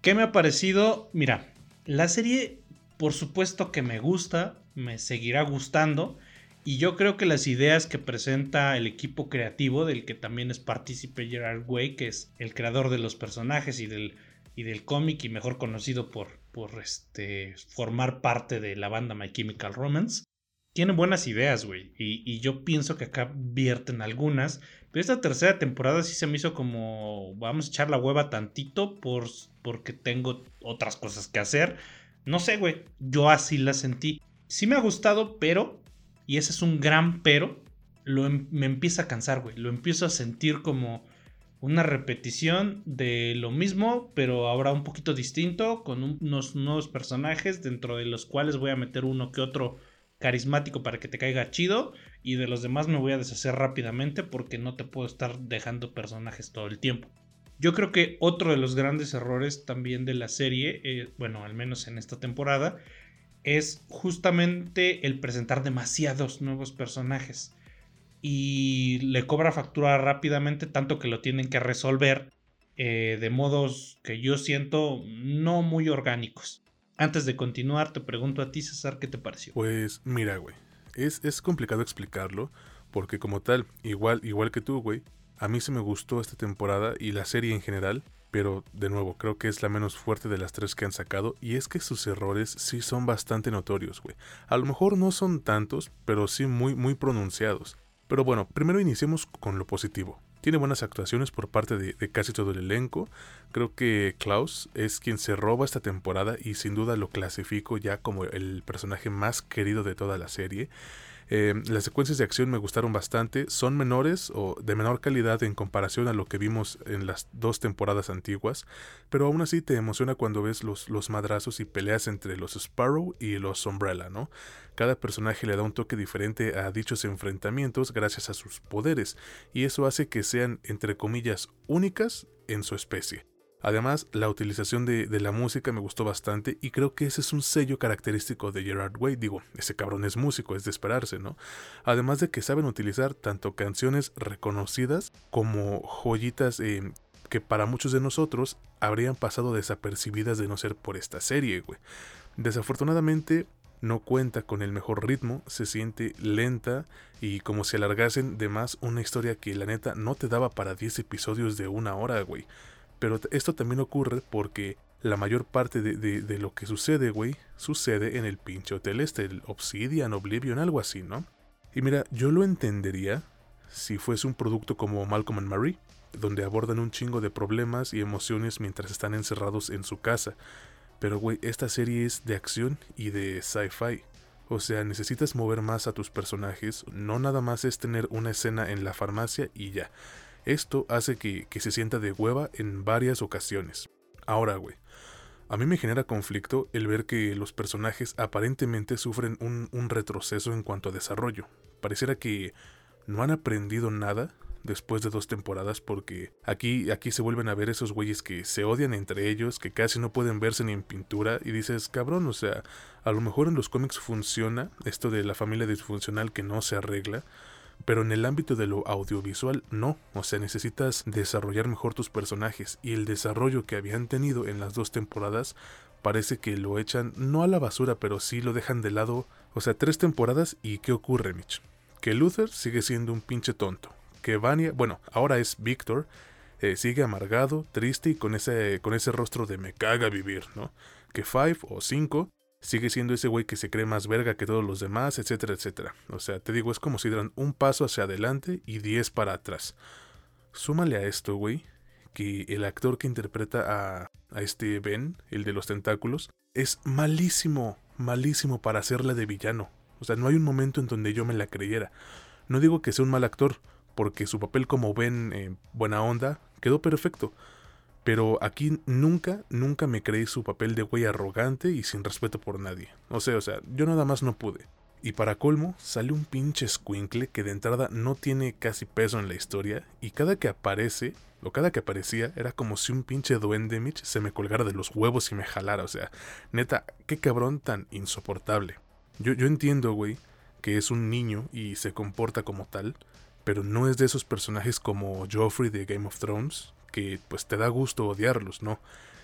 S2: ¿Qué me ha parecido? Mira, la serie por supuesto que me gusta, me seguirá gustando. Y yo creo que las ideas que presenta el equipo creativo, del que también es partícipe Gerard Way, que es el creador de los personajes y del, y del cómic y mejor conocido por por este, formar parte de la banda My Chemical Romance. Tienen buenas ideas, güey. Y, yo pienso que acá vierten algunas. Pero esta tercera temporada sí se me hizo como. Vamos a echar la hueva tantito por, porque tengo otras cosas que hacer. No sé, güey. Yo así la sentí. Sí me ha gustado, pero. Y ese es un gran pero. Lo, em, me empieza a cansar, güey. Lo empiezo a sentir como una repetición de lo mismo, pero ahora un poquito distinto, con unos nuevos personajes, dentro de los cuales voy a meter uno que otro carismático para que te caiga chido, y de los demás me voy a deshacer rápidamente porque no te puedo estar dejando personajes todo el tiempo. Yo creo que otro de los grandes errores también de la serie, eh, bueno, al menos en esta temporada, es justamente el presentar demasiados nuevos personajes y le cobra factura rápidamente, tanto que lo tienen que resolver eh, de modos que yo siento no muy orgánicos. Antes de continuar, te pregunto a ti, César, ¿qué te pareció?
S1: Pues mira, güey, es, es complicado explicarlo, porque como tal, igual, igual que tú, güey, a mí se me gustó esta temporada y la serie en general, pero de nuevo, creo que es la menos fuerte de las tres que han sacado, y es que sus errores sí son bastante notorios, güey. A lo mejor no son tantos, pero sí muy, muy pronunciados. Pero bueno, primero iniciemos con lo positivo. Tiene buenas actuaciones por parte de, casi todo el elenco. Creo que Klaus es quien se roba esta temporada y sin duda lo clasifico ya como el personaje más querido de toda la serie. Em, las secuencias de acción me gustaron bastante, son menores o de menor calidad en comparación a lo que vimos en las dos temporadas antiguas, pero aún así te emociona cuando ves los, los madrazos y peleas entre los Sparrow y los Umbrella, ¿no? Cada personaje le da un toque diferente a dichos enfrentamientos gracias a sus poderes, y eso hace que sean, entre comillas, únicas en su especie. Además, la utilización de, la música me gustó bastante y creo que ese es un sello característico de Gerard Way. Digo, ese cabrón es músico, es de esperarse, ¿no? Además de que saben utilizar tanto canciones reconocidas como joyitas eh, que para muchos de nosotros habrían pasado desapercibidas de no ser por esta serie, güey. Desafortunadamente, no cuenta con el mejor ritmo, se siente lenta y como si alargasen de más una historia que la neta no te daba para 10 episodios de una hora, güey. Pero esto también ocurre porque la mayor parte de, lo que sucede, güey, sucede en el pinche hotel este, el Obsidian, Oblivion, algo así, ¿no? Y mira, yo lo entendería si fuese un producto como Malcolm and Marie, donde abordan un chingo de problemas y emociones mientras están encerrados en su casa. Pero, güey, esta serie es de acción y de sci-fi. O sea, necesitas mover más a tus personajes, no nada más es tener una escena en la farmacia y ya. Esto hace que, se sienta de hueva en varias ocasiones. Ahora, güey, a mí me genera conflicto el ver que los personajes aparentemente sufren un, un, retroceso en cuanto a desarrollo. Pareciera que no han aprendido nada después de dos temporadas porque aquí, aquí se vuelven a ver esos güeyes que se odian entre ellos, que casi no pueden verse ni en pintura y dices, cabrón, o sea, a lo mejor en los cómics funciona esto de la familia disfuncional que no se arregla, Pero en el ámbito de lo audiovisual no, o sea, necesitas desarrollar mejor tus personajes y el desarrollo que habían tenido en las dos temporadas parece que lo echan no a la basura, pero sí lo dejan de lado. O sea, tres temporadas y ¿qué ocurre, Mitch? Que Luther sigue siendo un pinche tonto. Que Vania, bueno, ahora es Víctor, eh, sigue amargado, triste y con ese, con ese rostro de me caga vivir, ¿no? Que Five o Cinco sigue siendo ese güey que se cree más verga que todos los demás, etcétera, etcétera. O sea, te digo, es como si dieran un paso hacia adelante y diez para atrás. Súmale a esto, güey, que el actor que interpreta a, a este Ben, el de los tentáculos, es malísimo, malísimo para hacerla de villano. O sea, no hay un momento en donde yo me la creyera. No digo que sea un mal actor, porque su papel como Ben, eh, buena onda, quedó perfecto. Pero aquí nunca, nunca me creí su papel de güey arrogante y sin respeto por nadie. O sea, o sea, yo nada más no pude. Y para colmo, sale un pinche squinkle que de entrada no tiene casi peso en la historia y cada que aparece, o cada que aparecía, era como si un pinche duende Mitch se me colgara de los huevos y me jalara. O sea, neta, qué cabrón tan insoportable. Yo, yo entiendo, güey, que es un niño y se comporta como tal, pero no es de esos personajes como Joffrey de Game of Thrones, que pues te da gusto odiarlos, ¿no?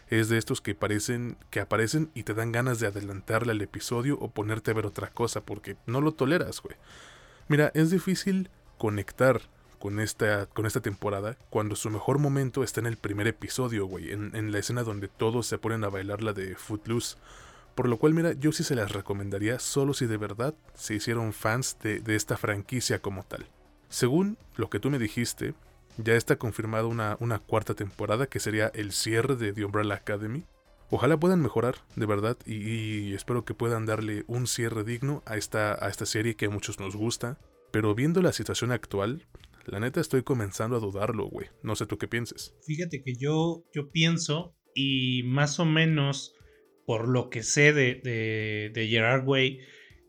S1: Es de estos que parecen que aparecen y te dan ganas de adelantarle al episodio o ponerte a ver otra cosa porque no lo toleras, güey. Mira, es difícil conectar con esta, con esta temporada cuando su mejor momento está en el primer episodio, güey, en, la escena donde todos se ponen a bailar la de Footloose. Por lo cual, mira, yo sí se las recomendaría solo si de verdad se hicieron fans de, de esta franquicia como tal. Según lo que tú me dijiste, ya está confirmada una, una cuarta temporada que sería el cierre de The Umbrella Academy. Ojalá puedan mejorar, de verdad, y, espero que puedan darle un cierre digno a esta, a esta serie que a muchos nos gusta. Pero viendo la situación actual, la neta estoy comenzando a dudarlo, güey. No sé tú qué pienses.
S2: Fíjate que yo, yo pienso, y más o menos por lo que sé de, de, Gerard Way,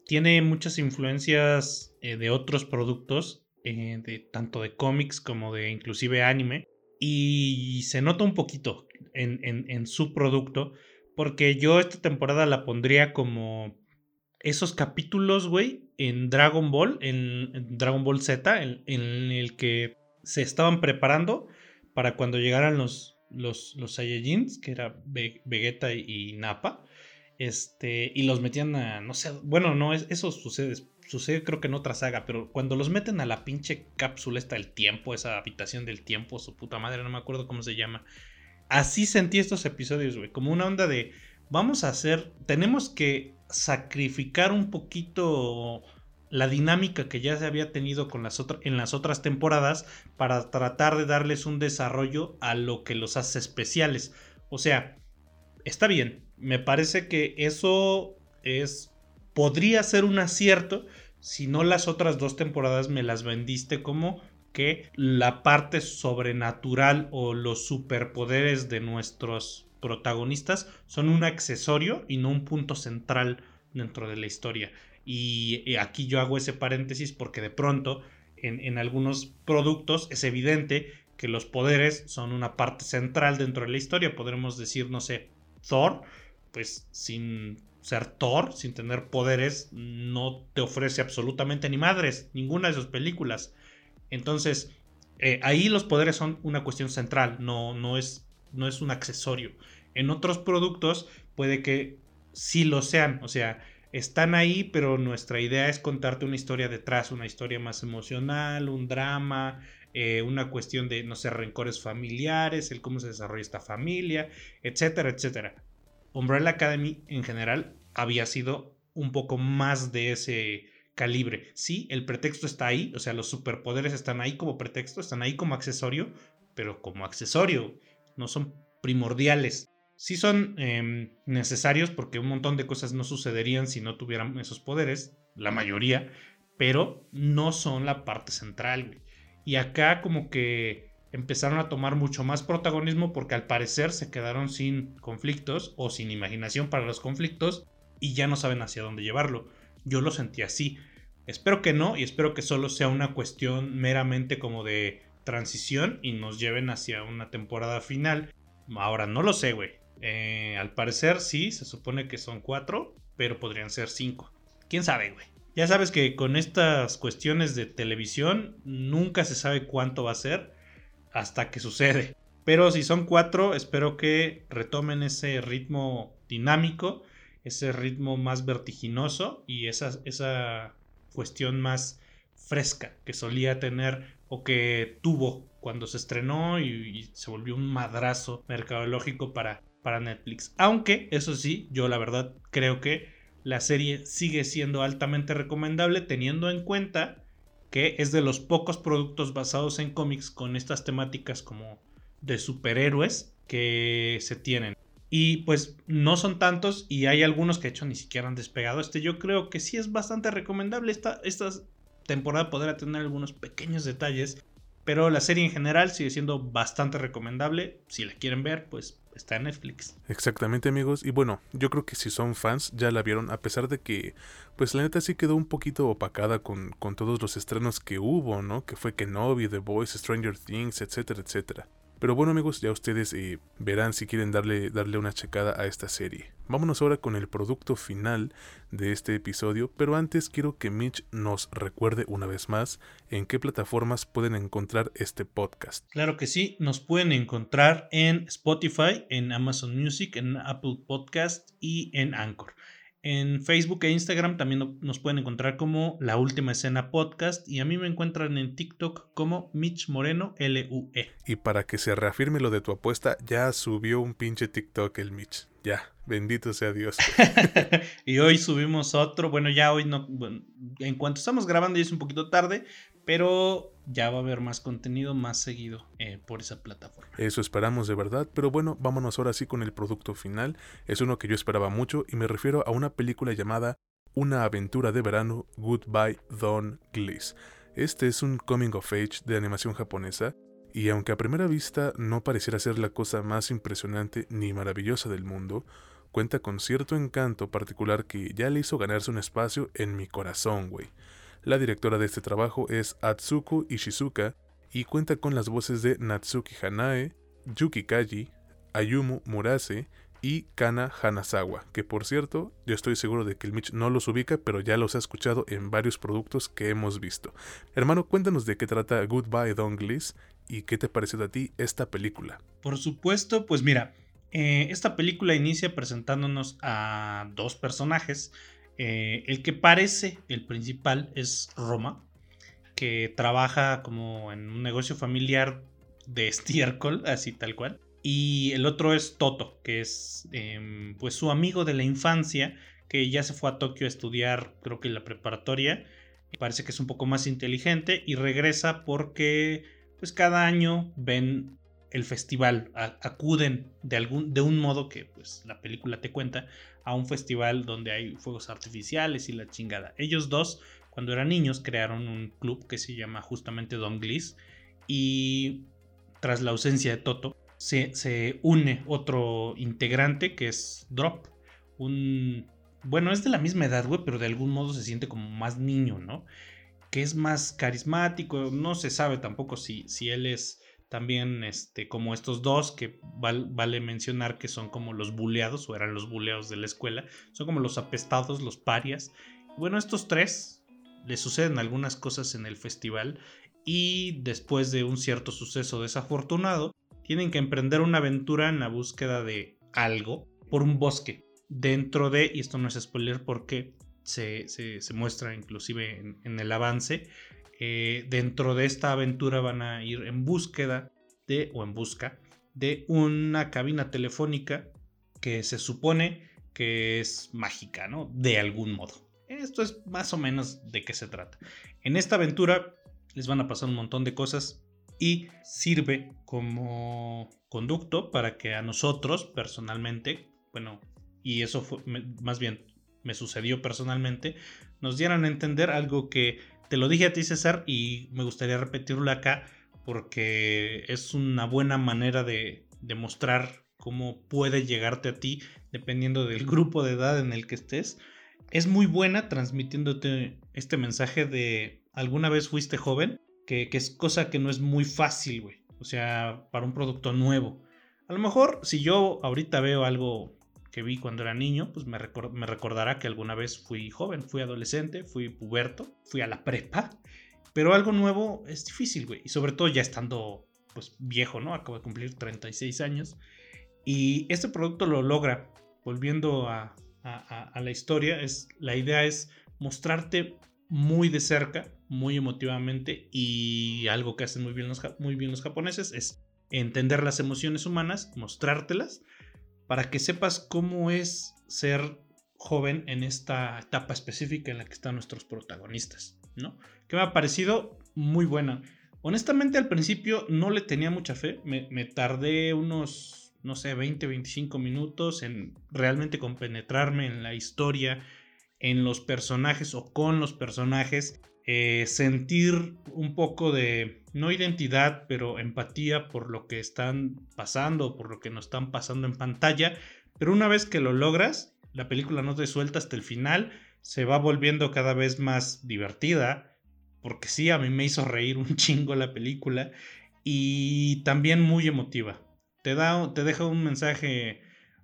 S2: tiene muchas influencias eh, de otros productos eh, tanto de cómics como de inclusive anime. Y se nota un poquito en, en, su producto. Porque yo esta temporada la pondría como esos capítulos, güey, en Dragon Ball, en, Dragon Ball Z, en, el que se estaban preparando para cuando llegaran los, los, los Saiyajins, que era Vegeta y, Nappa. Este, y los metían a, no sé, bueno, no, eso sucede sucede creo que en otra saga, pero cuando los meten a la pinche cápsula esta del tiempo, esa habitación del tiempo, su puta madre, no me acuerdo cómo se llama. Así sentí estos episodios, güey, como una onda de vamos a hacer, tenemos que sacrificar un poquito la dinámica que ya se había tenido con las en las otras temporadas para tratar de darles un desarrollo a lo que los hace especiales. O sea, está bien, me parece que eso es podría ser un acierto si no las otras dos temporadas me las vendiste como que la parte sobrenatural o los superpoderes de nuestros protagonistas son un accesorio y no un punto central dentro de la historia. Y aquí yo hago ese paréntesis porque de pronto en, en, algunos productos es evidente que los poderes son una parte central dentro de la historia. Podremos decir, no sé, Thor, pues sin ser Thor sin tener poderes no te ofrece absolutamente ni madres, ninguna de sus películas. Entonces, eh, ahí los poderes son una cuestión central, no, no, es, no es un accesorio. En otros productos puede que sí lo sean, o sea, están ahí, pero nuestra idea es contarte una historia detrás, una historia más emocional, un drama, eh, una cuestión de, no sé, rencores familiares, el cómo se desarrolla esta familia, etcétera, etcétera. Umbrella Academy en general había sido un poco más de ese calibre. Sí, el pretexto está ahí, o sea, los superpoderes están ahí como pretexto, están ahí como accesorio, pero como accesorio, no son primordiales. Sí son em, necesarios porque un montón de cosas no sucederían si no tuvieran esos poderes, la mayoría, pero no son la parte central. Y acá como que empezaron a tomar mucho más protagonismo porque al parecer se quedaron sin conflictos o sin imaginación para los conflictos y ya no saben hacia dónde llevarlo. Yo lo sentí así. Espero que no y espero que solo sea una cuestión meramente como de transición y nos lleven hacia una temporada final. Ahora no lo sé, güey. Eh, al parecer sí, se supone que son cuatro, pero podrían ser cinco. ¿Quién sabe, güey? Ya sabes que con estas cuestiones de televisión nunca se sabe cuánto va a ser hasta que sucede. Pero si son cuatro, espero que retomen ese ritmo dinámico, ese ritmo más vertiginoso y esa, esa cuestión más fresca que solía tener o que tuvo cuando se estrenó y, se volvió un madrazo mercadológico para, para Netflix. Aunque, eso sí, yo la verdad creo que la serie sigue siendo altamente recomendable teniendo en cuenta que es de los pocos productos basados en cómics con estas temáticas como de superhéroes que se tienen. Y pues no son tantos y hay algunos que de hecho ni siquiera han despegado. Este yo creo que sí es bastante recomendable. Esta, esta temporada podrá tener algunos pequeños detalles. Pero la serie en general sigue siendo bastante recomendable. Si la quieren ver, pues está en Netflix.
S1: Exactamente amigos. Y bueno, yo creo que si son fans ya la vieron. A pesar de que, pues la neta sí quedó un poquito opacada con, con todos los estrenos que hubo, ¿no? Que fue Kenobi, The Boys, Stranger Things, etcétera, etcétera. Pero bueno amigos, ya ustedes eh, verán si quieren darle, darle una checada a esta serie. Vámonos ahora con el producto final de este episodio, pero antes quiero que Mitch nos recuerde una vez más en qué plataformas pueden encontrar este podcast.
S2: Claro que sí, nos pueden encontrar en Spotify, en Amazon Music, en Apple Podcast y en Anchor. En Facebook e Instagram también nos pueden encontrar como La Última Escena Podcast y a mí me encuentran en TikTok como Mitch Moreno LUE.
S1: Y para que se reafirme lo de tu apuesta, ya subió un pinche TikTok el Mitch. Ya, bendito sea Dios.
S2: y hoy subimos otro, bueno, ya hoy no, en cuanto estamos grabando ya es un poquito tarde, pero ya va a haber más contenido más seguido eh, por esa plataforma.
S1: Eso esperamos de verdad, pero bueno, vámonos ahora sí con el producto final. Es uno que yo esperaba mucho y me refiero a una película llamada Una aventura de verano, Goodbye Don Gliss. Este es un coming of age de animación japonesa y aunque a primera vista no pareciera ser la cosa más impresionante ni maravillosa del mundo, cuenta con cierto encanto particular que ya le hizo ganarse un espacio en mi corazón, güey. La directora de este trabajo es Atsuko Ishizuka y cuenta con las voces de Natsuki Hanae, Yuki Kaji, Ayumu Murase y Kana Hanazawa, que por cierto, yo estoy seguro de que el Mitch no los ubica, pero ya los ha escuchado en varios productos que hemos visto. Hermano, cuéntanos de qué trata Goodbye Don Gliss y qué te pareció a ti esta película.
S2: Por supuesto, pues mira, eh, esta película inicia presentándonos a dos personajes eh, el que parece el principal es Roma, que trabaja como en un negocio familiar de estiércol, así tal cual. Y el otro es Toto, que es em, pues su amigo de la infancia, que ya se fue a Tokio a estudiar, creo que en la preparatoria. Parece que es un poco más inteligente y regresa porque pues cada año ven el festival, acuden de, algún, de un modo que pues la película te cuenta, a un festival donde hay fuegos artificiales y la chingada. Ellos dos, cuando eran niños, crearon un club que se llama justamente Don Gliss y tras la ausencia de Toto, se, se une otro integrante que es Drop, un... Bueno, es de la misma edad, güey, pero de algún modo se siente como más niño, ¿no? Que es más carismático, no se sabe tampoco si, si él es también este, como estos dos, que vale mencionar que son como los buleados, o eran los buleados de la escuela, son como los apestados, los parias. Bueno, estos tres les suceden algunas cosas en el festival y después de un cierto suceso desafortunado, tienen que emprender una aventura en la búsqueda de algo por un bosque. Dentro de, y esto no es spoiler porque se, muestra inclusive en el avance, eh, dentro de esta aventura van a ir en búsqueda de, o en busca de una cabina telefónica que se supone que es mágica, ¿no? De algún modo. Esto es más o menos de qué se trata. En esta aventura les van a pasar un montón de cosas y sirve como conducto para que a nosotros personalmente, bueno, y eso fue, más bien me sucedió personalmente, nos dieran a entender algo que te lo dije a ti, César, y me gustaría repetirlo acá porque es una buena manera de demostrar cómo puede llegarte a ti dependiendo del grupo de edad en el que estés. Es muy buena transmitiéndote este mensaje de alguna vez fuiste joven, que, que es cosa que no es muy fácil, güey. O sea, para un producto nuevo. A lo mejor si yo ahorita veo algo que vi cuando era niño, pues me, me recordará que alguna vez fui joven, fui adolescente, fui puberto, fui a la prepa. Pero algo nuevo es difícil, güey. Y sobre todo ya estando, pues, viejo, ¿no? Acabo de cumplir 36 años. Y este producto lo logra. Volviendo a, a, la historia, es, la idea es mostrarte muy de cerca, muy emotivamente. Y algo que hacen muy bien los, muy bien los japoneses es entender las emociones humanas, mostrártelas para que sepas cómo es ser joven en esta etapa específica en la que están nuestros protagonistas, ¿no? Que me ha parecido muy buena. Honestamente al principio no le tenía mucha fe, me, tardé unos, no sé, 20, 25 minutos en realmente compenetrarme en la historia, en los personajes o con los personajes, eh, sentir un poco de no identidad, pero empatía por lo que están pasando, por lo que nos están pasando en pantalla. Pero una vez que lo logras, la película no te suelta hasta el final, se va volviendo cada vez más divertida, porque sí, a mí me hizo reír un chingo la película, y también muy emotiva. Te, da, te deja un mensaje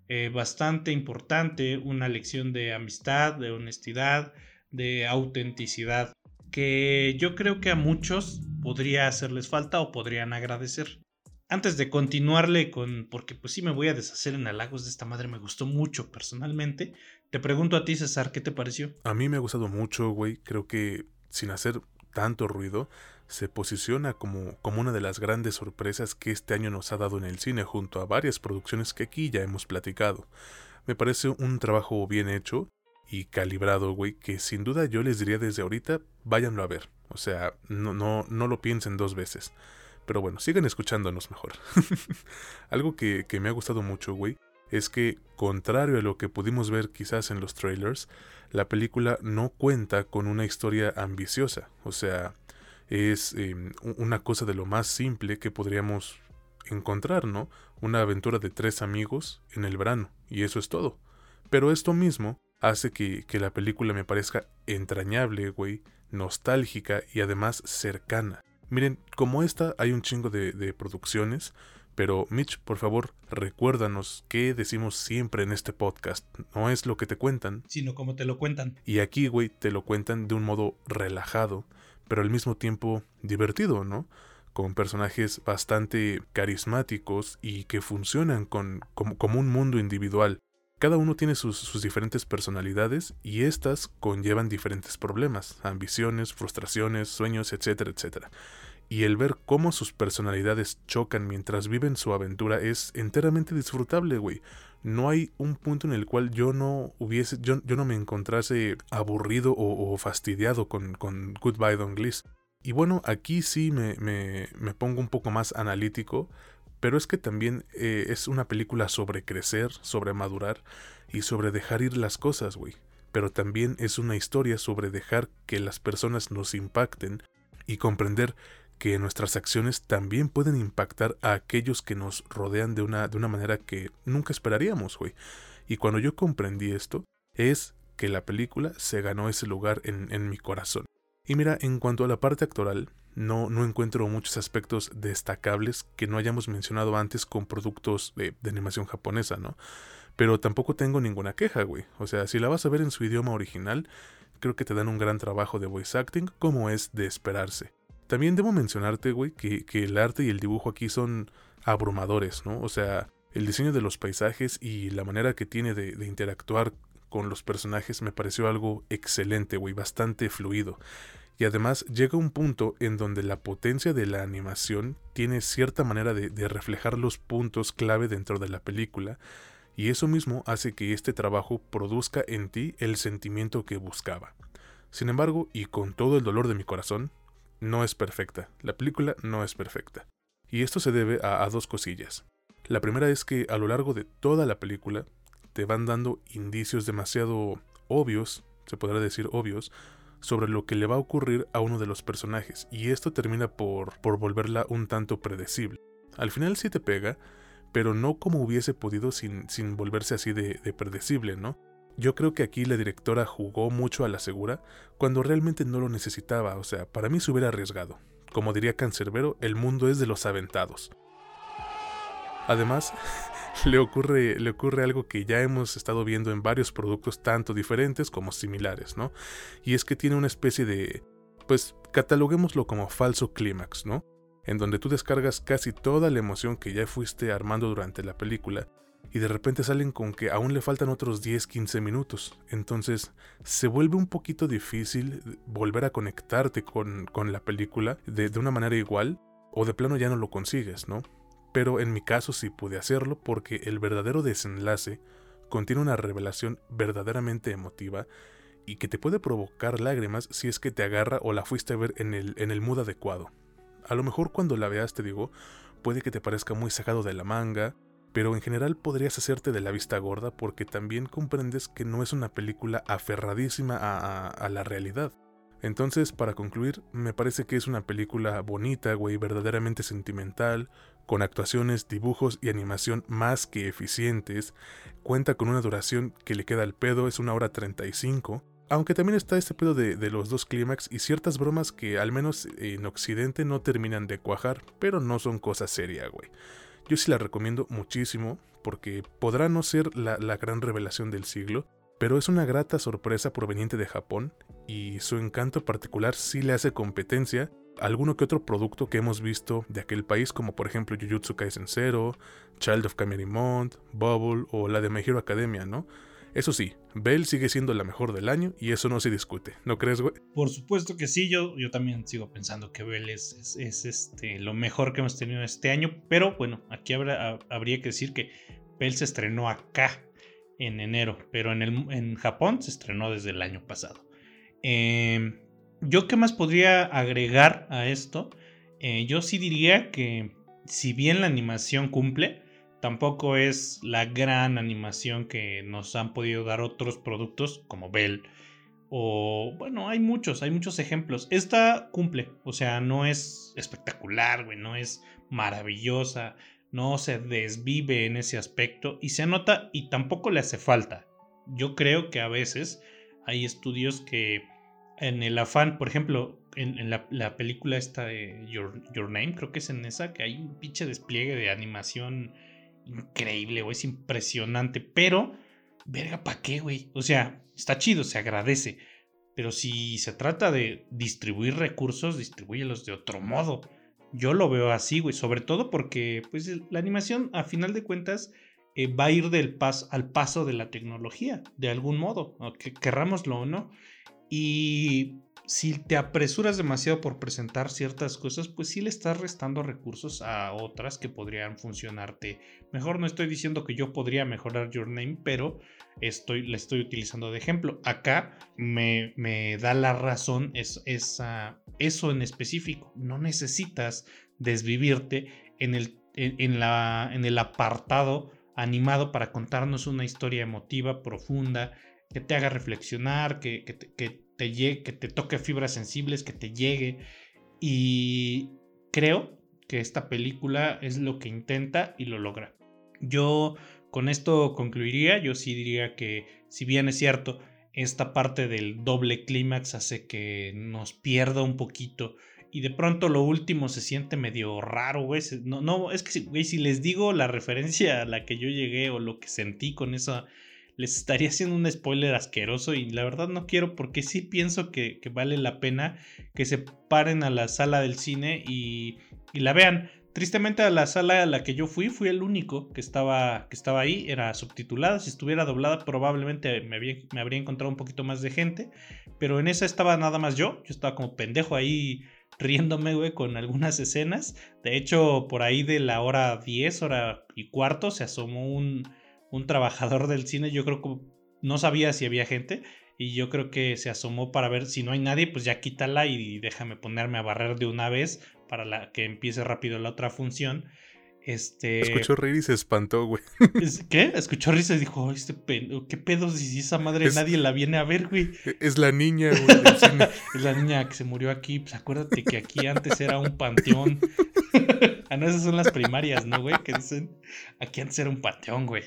S2: eh, bastante importante, una lección de amistad, de honestidad, de autenticidad que yo creo que a muchos podría hacerles falta o podrían agradecer. Antes de continuarle con, porque pues sí me voy a deshacer en halagos de esta madre, me gustó mucho personalmente, te pregunto a ti César, ¿qué te pareció?
S1: A mí me ha gustado mucho, güey, creo que sin hacer tanto ruido, se posiciona como, como una de las grandes sorpresas que este año nos ha dado en el cine junto a varias producciones que aquí ya hemos platicado. Me parece un trabajo bien hecho y calibrado, güey, que sin duda yo les diría desde ahorita, váyanlo a ver. O sea, no, no, no lo piensen dos veces. Pero bueno, sigan escuchándonos mejor. Algo que, que me ha gustado mucho, güey, es que, contrario a lo que pudimos ver quizás en los trailers, la película no cuenta con una historia ambiciosa. O sea, es em, una cosa de lo más simple que podríamos encontrar, ¿no? Una aventura de tres amigos en el verano, y eso es todo. Pero esto mismo hace que, la película me parezca entrañable, güey, nostálgica y además cercana. Miren, como esta hay un chingo de, de, producciones, pero Mitch, por favor, recuérdanos qué decimos siempre en este podcast. No es lo que te cuentan,
S2: sino como te lo cuentan.
S1: Y aquí, güey, te lo cuentan de un modo relajado, pero al mismo tiempo divertido, ¿no? Con personajes bastante carismáticos y que funcionan con, como un mundo individual. Cada uno tiene sus, diferentes personalidades y estas conllevan diferentes problemas, ambiciones, frustraciones, sueños, etcétera, etcétera. Y el ver cómo sus personalidades chocan mientras viven su aventura es enteramente disfrutable, güey. No hay un punto en el cual yo no hubiese, yo, no me encontrase aburrido o, fastidiado con, Goodbye Don Gliss. Y bueno, aquí sí me pongo un poco más analítico pero es que también eh, es una película sobre crecer, sobre madurar y sobre dejar ir las cosas, güey. Pero también es una historia sobre dejar que las personas nos impacten y comprender que nuestras acciones también pueden impactar a aquellos que nos rodean de una, de una manera que nunca esperaríamos, güey. Y cuando yo comprendí esto, es que la película se ganó ese lugar en, en mi corazón. Y mira, en cuanto a la parte actoral, no, no encuentro muchos aspectos destacables que no hayamos mencionado antes con productos de, animación japonesa, ¿no? Pero tampoco tengo ninguna queja, güey. O sea, si la vas a ver en su idioma original, creo que te dan un gran trabajo de voice acting, como es de esperarse. También debo mencionarte, güey, que, que el arte y el dibujo aquí son abrumadores, ¿no? O sea, el diseño de los paisajes y la manera que tiene de, de interactuar con los personajes me pareció algo excelente, güey, bastante fluido. Y además llega un punto en donde la potencia de la animación tiene cierta manera de, reflejar los puntos clave dentro de la película, y eso mismo hace que este trabajo produzca en ti el sentimiento que buscaba. Sin embargo, y con todo el dolor de mi corazón, no es perfecta. La película no es perfecta. Y esto se debe a, a dos cosillas. La primera es que a lo largo de toda la película te van dando indicios demasiado obvios, se podrá decir obvios, sobre lo que le va a ocurrir a uno de los personajes, y esto termina por, por volverla un tanto predecible. Al final sí te pega, pero no como hubiese podido sin, sin volverse así de, de predecible, ¿no? Yo creo que aquí la directora jugó mucho a la segura cuando realmente no lo necesitaba, o sea, para mí se hubiera arriesgado. Como diría Cancerbero, el mundo es de los aventados. Además, le ocurre, le ocurre algo que ya hemos estado viendo en varios productos tanto diferentes como similares, ¿no? Y es que tiene una especie de, pues, cataloguémoslo como falso clímax, ¿no? En donde tú descargas casi toda la emoción que ya fuiste armando durante la película y de repente salen con que aún le faltan otros 10-15 minutos. Entonces se vuelve un poquito difícil volver a conectarte con, la película de, de, una manera igual o de plano ya no lo consigues, ¿no? Pero en mi caso sí pude hacerlo porque el verdadero desenlace contiene una revelación verdaderamente emotiva y que te puede provocar lágrimas si es que te agarra o la fuiste a ver en el, en el mood adecuado. A lo mejor cuando la veas te digo, puede que te parezca muy sacado de la manga, pero en general podrías hacerte de la vista gorda porque también comprendes que no es una película aferradísima a, a la realidad. Entonces, para concluir, me parece que es una película bonita, güey, verdaderamente sentimental, con actuaciones, dibujos y animación más que eficientes, cuenta con una duración que le queda al pedo, es una hora 35, aunque también está este pedo de, los dos clímax y ciertas bromas que al menos en Occidente no terminan de cuajar, pero no son cosa seria, güey. Yo sí la recomiendo muchísimo, porque podrá no ser la, la gran revelación del siglo, pero es una grata sorpresa proveniente de Japón, y su encanto particular sí le hace competencia alguno que otro producto que hemos visto de aquel país, como por ejemplo Jujutsu Kaisen Zero, Child of Camerimont, Bubble o la de My Hero Academia, ¿no? Eso sí, Bell sigue siendo la mejor del año y eso no se discute, ¿no crees, güey?
S2: Por supuesto que sí, yo, yo también sigo pensando que Bell es, es, este, lo mejor que hemos tenido este año, pero bueno, aquí habría que decir que Bell se estrenó acá en enero, pero en, el, en Japón se estrenó desde el año pasado. Eh, yo qué más podría agregar a esto? Eh, yo sí diría que si bien la animación cumple, tampoco es la gran animación que nos han podido dar otros productos como Bell. O bueno, hay muchos, hay muchos ejemplos. Esta cumple, o sea, no es espectacular, güey, no es maravillosa, no se desvive en ese aspecto y se nota y tampoco le hace falta. Yo creo que a veces hay estudios que en el afán, por ejemplo, en, la, película esta de Your, Name, creo que es en esa, que hay un pinche despliegue de animación increíble, güey, es impresionante, pero, verga, ¿para qué, güey? O sea, está chido, se agradece, pero si se trata de distribuir recursos, distribúyelos de otro modo. Yo lo veo así, güey, sobre todo porque, pues, la animación, a final de cuentas, eh, va a ir del pas al paso de la tecnología, de algún modo, que o no. Y si te apresuras demasiado por presentar ciertas cosas, pues sí le estás restando recursos a otras que podrían funcionarte. Mejor no estoy diciendo que yo podría mejorar Your Name, pero estoy, la estoy utilizando de ejemplo. Acá me, me da la razón es, eso en específico. No necesitas desvivirte en el, en, la, en el apartado animado para contarnos una historia emotiva, profunda, que te haga reflexionar, que, que, te, llegue, que te toque fibras sensibles, que te llegue. Y creo que esta película es lo que intenta y lo logra. Yo con esto concluiría, yo sí diría que si bien es cierto, esta parte del doble clímax hace que nos pierda un poquito y de pronto lo último se siente medio raro, güey. No, no, es que, güey, si les digo la referencia a la que yo llegué o lo que sentí con esa les estaría haciendo un spoiler asqueroso y la verdad no quiero porque sí pienso que, vale la pena que se paren a la sala del cine y, la vean. Tristemente a la sala a la que yo fui, fui el único que estaba, que estaba ahí, era subtitulada, si estuviera doblada probablemente me, me habría encontrado un poquito más de gente, pero en esa estaba nada más yo, yo estaba como pendejo ahí riéndome, güey, con algunas escenas. De hecho, por ahí de la hora 10, hora y cuarto, se asomó un, un trabajador del cine, yo creo que no sabía si había gente y yo creo que se asomó para ver si no hay nadie, pues ya quítala y déjame ponerme a barrer de una vez para la que empiece rápido la otra función. Este...
S1: Escuchó reír y se espantó, güey.
S2: ¿Qué? Escuchó reír y se dijo, este pedo, ¿qué pedo si esa madre nadie la viene a ver, güey?
S1: E-, es la niña, güey, del cine.
S2: es la niña que se murió aquí. Pues acuérdate que aquí antes era un panteón. ah, no, esas son las primarias, ¿no, güey? Que dicen, aquí antes era un panteón, güey.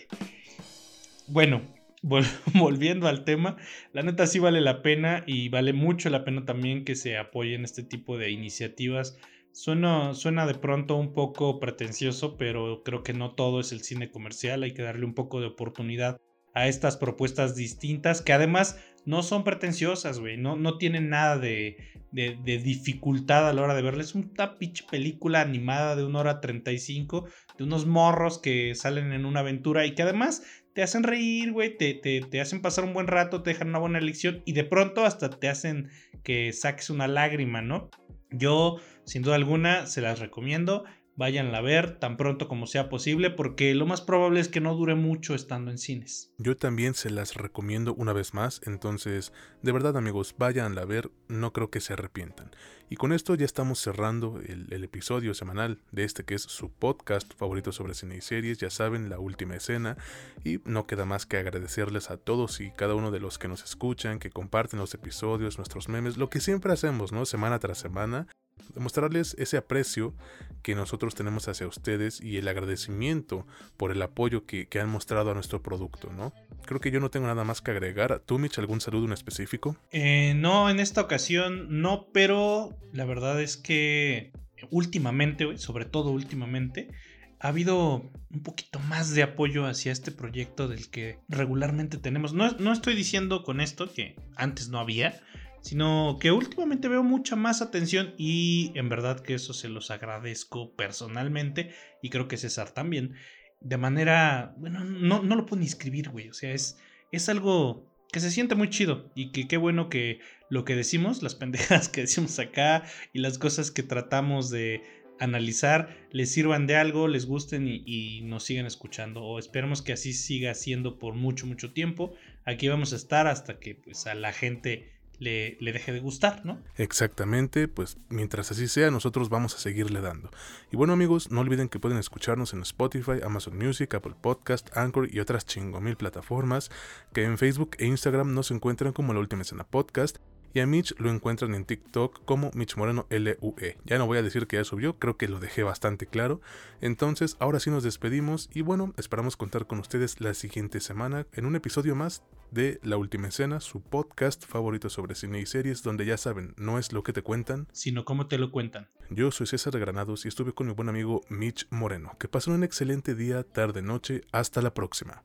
S2: Bueno, volviendo al tema, la neta sí vale la pena y vale mucho la pena también que se apoyen este tipo de iniciativas Suena, de pronto un poco pretencioso, pero creo que no todo es el cine comercial, hay que darle un poco de oportunidad a estas propuestas distintas que además no son pretenciosas, güey, no, no tienen nada de, de, dificultad a la hora de verles. Una pinche película animada de una hora 35 de unos morros que salen en una aventura y que además te hacen reír, güey, te, te, te, hacen pasar un buen rato, te dejan una buena lección y de pronto hasta te hacen que saques una lágrima, ¿no? Yo, sin duda alguna, se las recomiendo váyanla a ver tan pronto como sea posible porque lo más probable es que no dure mucho estando en cines.
S1: Yo también se las recomiendo una vez más, entonces de verdad amigos, váyanla a ver, no creo que se arrepientan. Y con esto ya estamos cerrando el, episodio semanal de este que es su podcast favorito sobre cine y series, ya saben, la última escena, y no queda más que agradecerles a todos y cada uno de los que nos escuchan, que comparten los episodios, nuestros memes, lo que siempre hacemos, ¿no? Semana tras semana demostrarles ese aprecio que nosotros tenemos hacia ustedes y el agradecimiento por el apoyo que, han mostrado a nuestro producto, ¿no? Creo que yo no tengo nada más que agregar. ¿Tú, Mitch, algún saludo en específico?
S2: Eh, no, en esta ocasión no, pero la verdad es que últimamente, sobre todo últimamente, ha habido un poquito más de apoyo hacia este proyecto del que regularmente tenemos. No, no estoy diciendo con esto que antes no había, sino que últimamente veo mucha más atención y en verdad que eso se los agradezco personalmente y creo que César también. De manera, bueno, no, no lo puedo ni escribir, güey, o sea, es, es algo que se siente muy chido y que qué bueno que lo que decimos, las pendejas que decimos acá y las cosas que tratamos de analizar les sirvan de algo, les gusten y, y, nos sigan escuchando o esperemos que así siga siendo por mucho, mucho tiempo. Aquí vamos a estar hasta que pues a la gente le, deje de gustar, ¿no?
S1: Exactamente, pues mientras así sea, nosotros vamos a seguirle dando. Y bueno amigos, no olviden que pueden escucharnos en Spotify, Amazon Music, Apple Podcast, Anchor y otras chingomil plataformas, que en Facebook e Instagram nos encuentran como La Última Escena Podcast y a Mitch lo encuentran en TikTok como Mitch Moreno LUE. Ya no voy a decir que ya subió, creo que lo dejé bastante claro. Entonces, ahora sí nos despedimos y bueno, esperamos contar con ustedes la siguiente semana en un episodio más de La Última Escena, su podcast favorito sobre cine y series, donde ya saben, no es lo que te cuentan,
S2: sino cómo te lo cuentan.
S1: Yo soy César Granados y estuve con mi buen amigo Mitch Moreno. Que pasen un excelente día, tarde, noche. Hasta la próxima.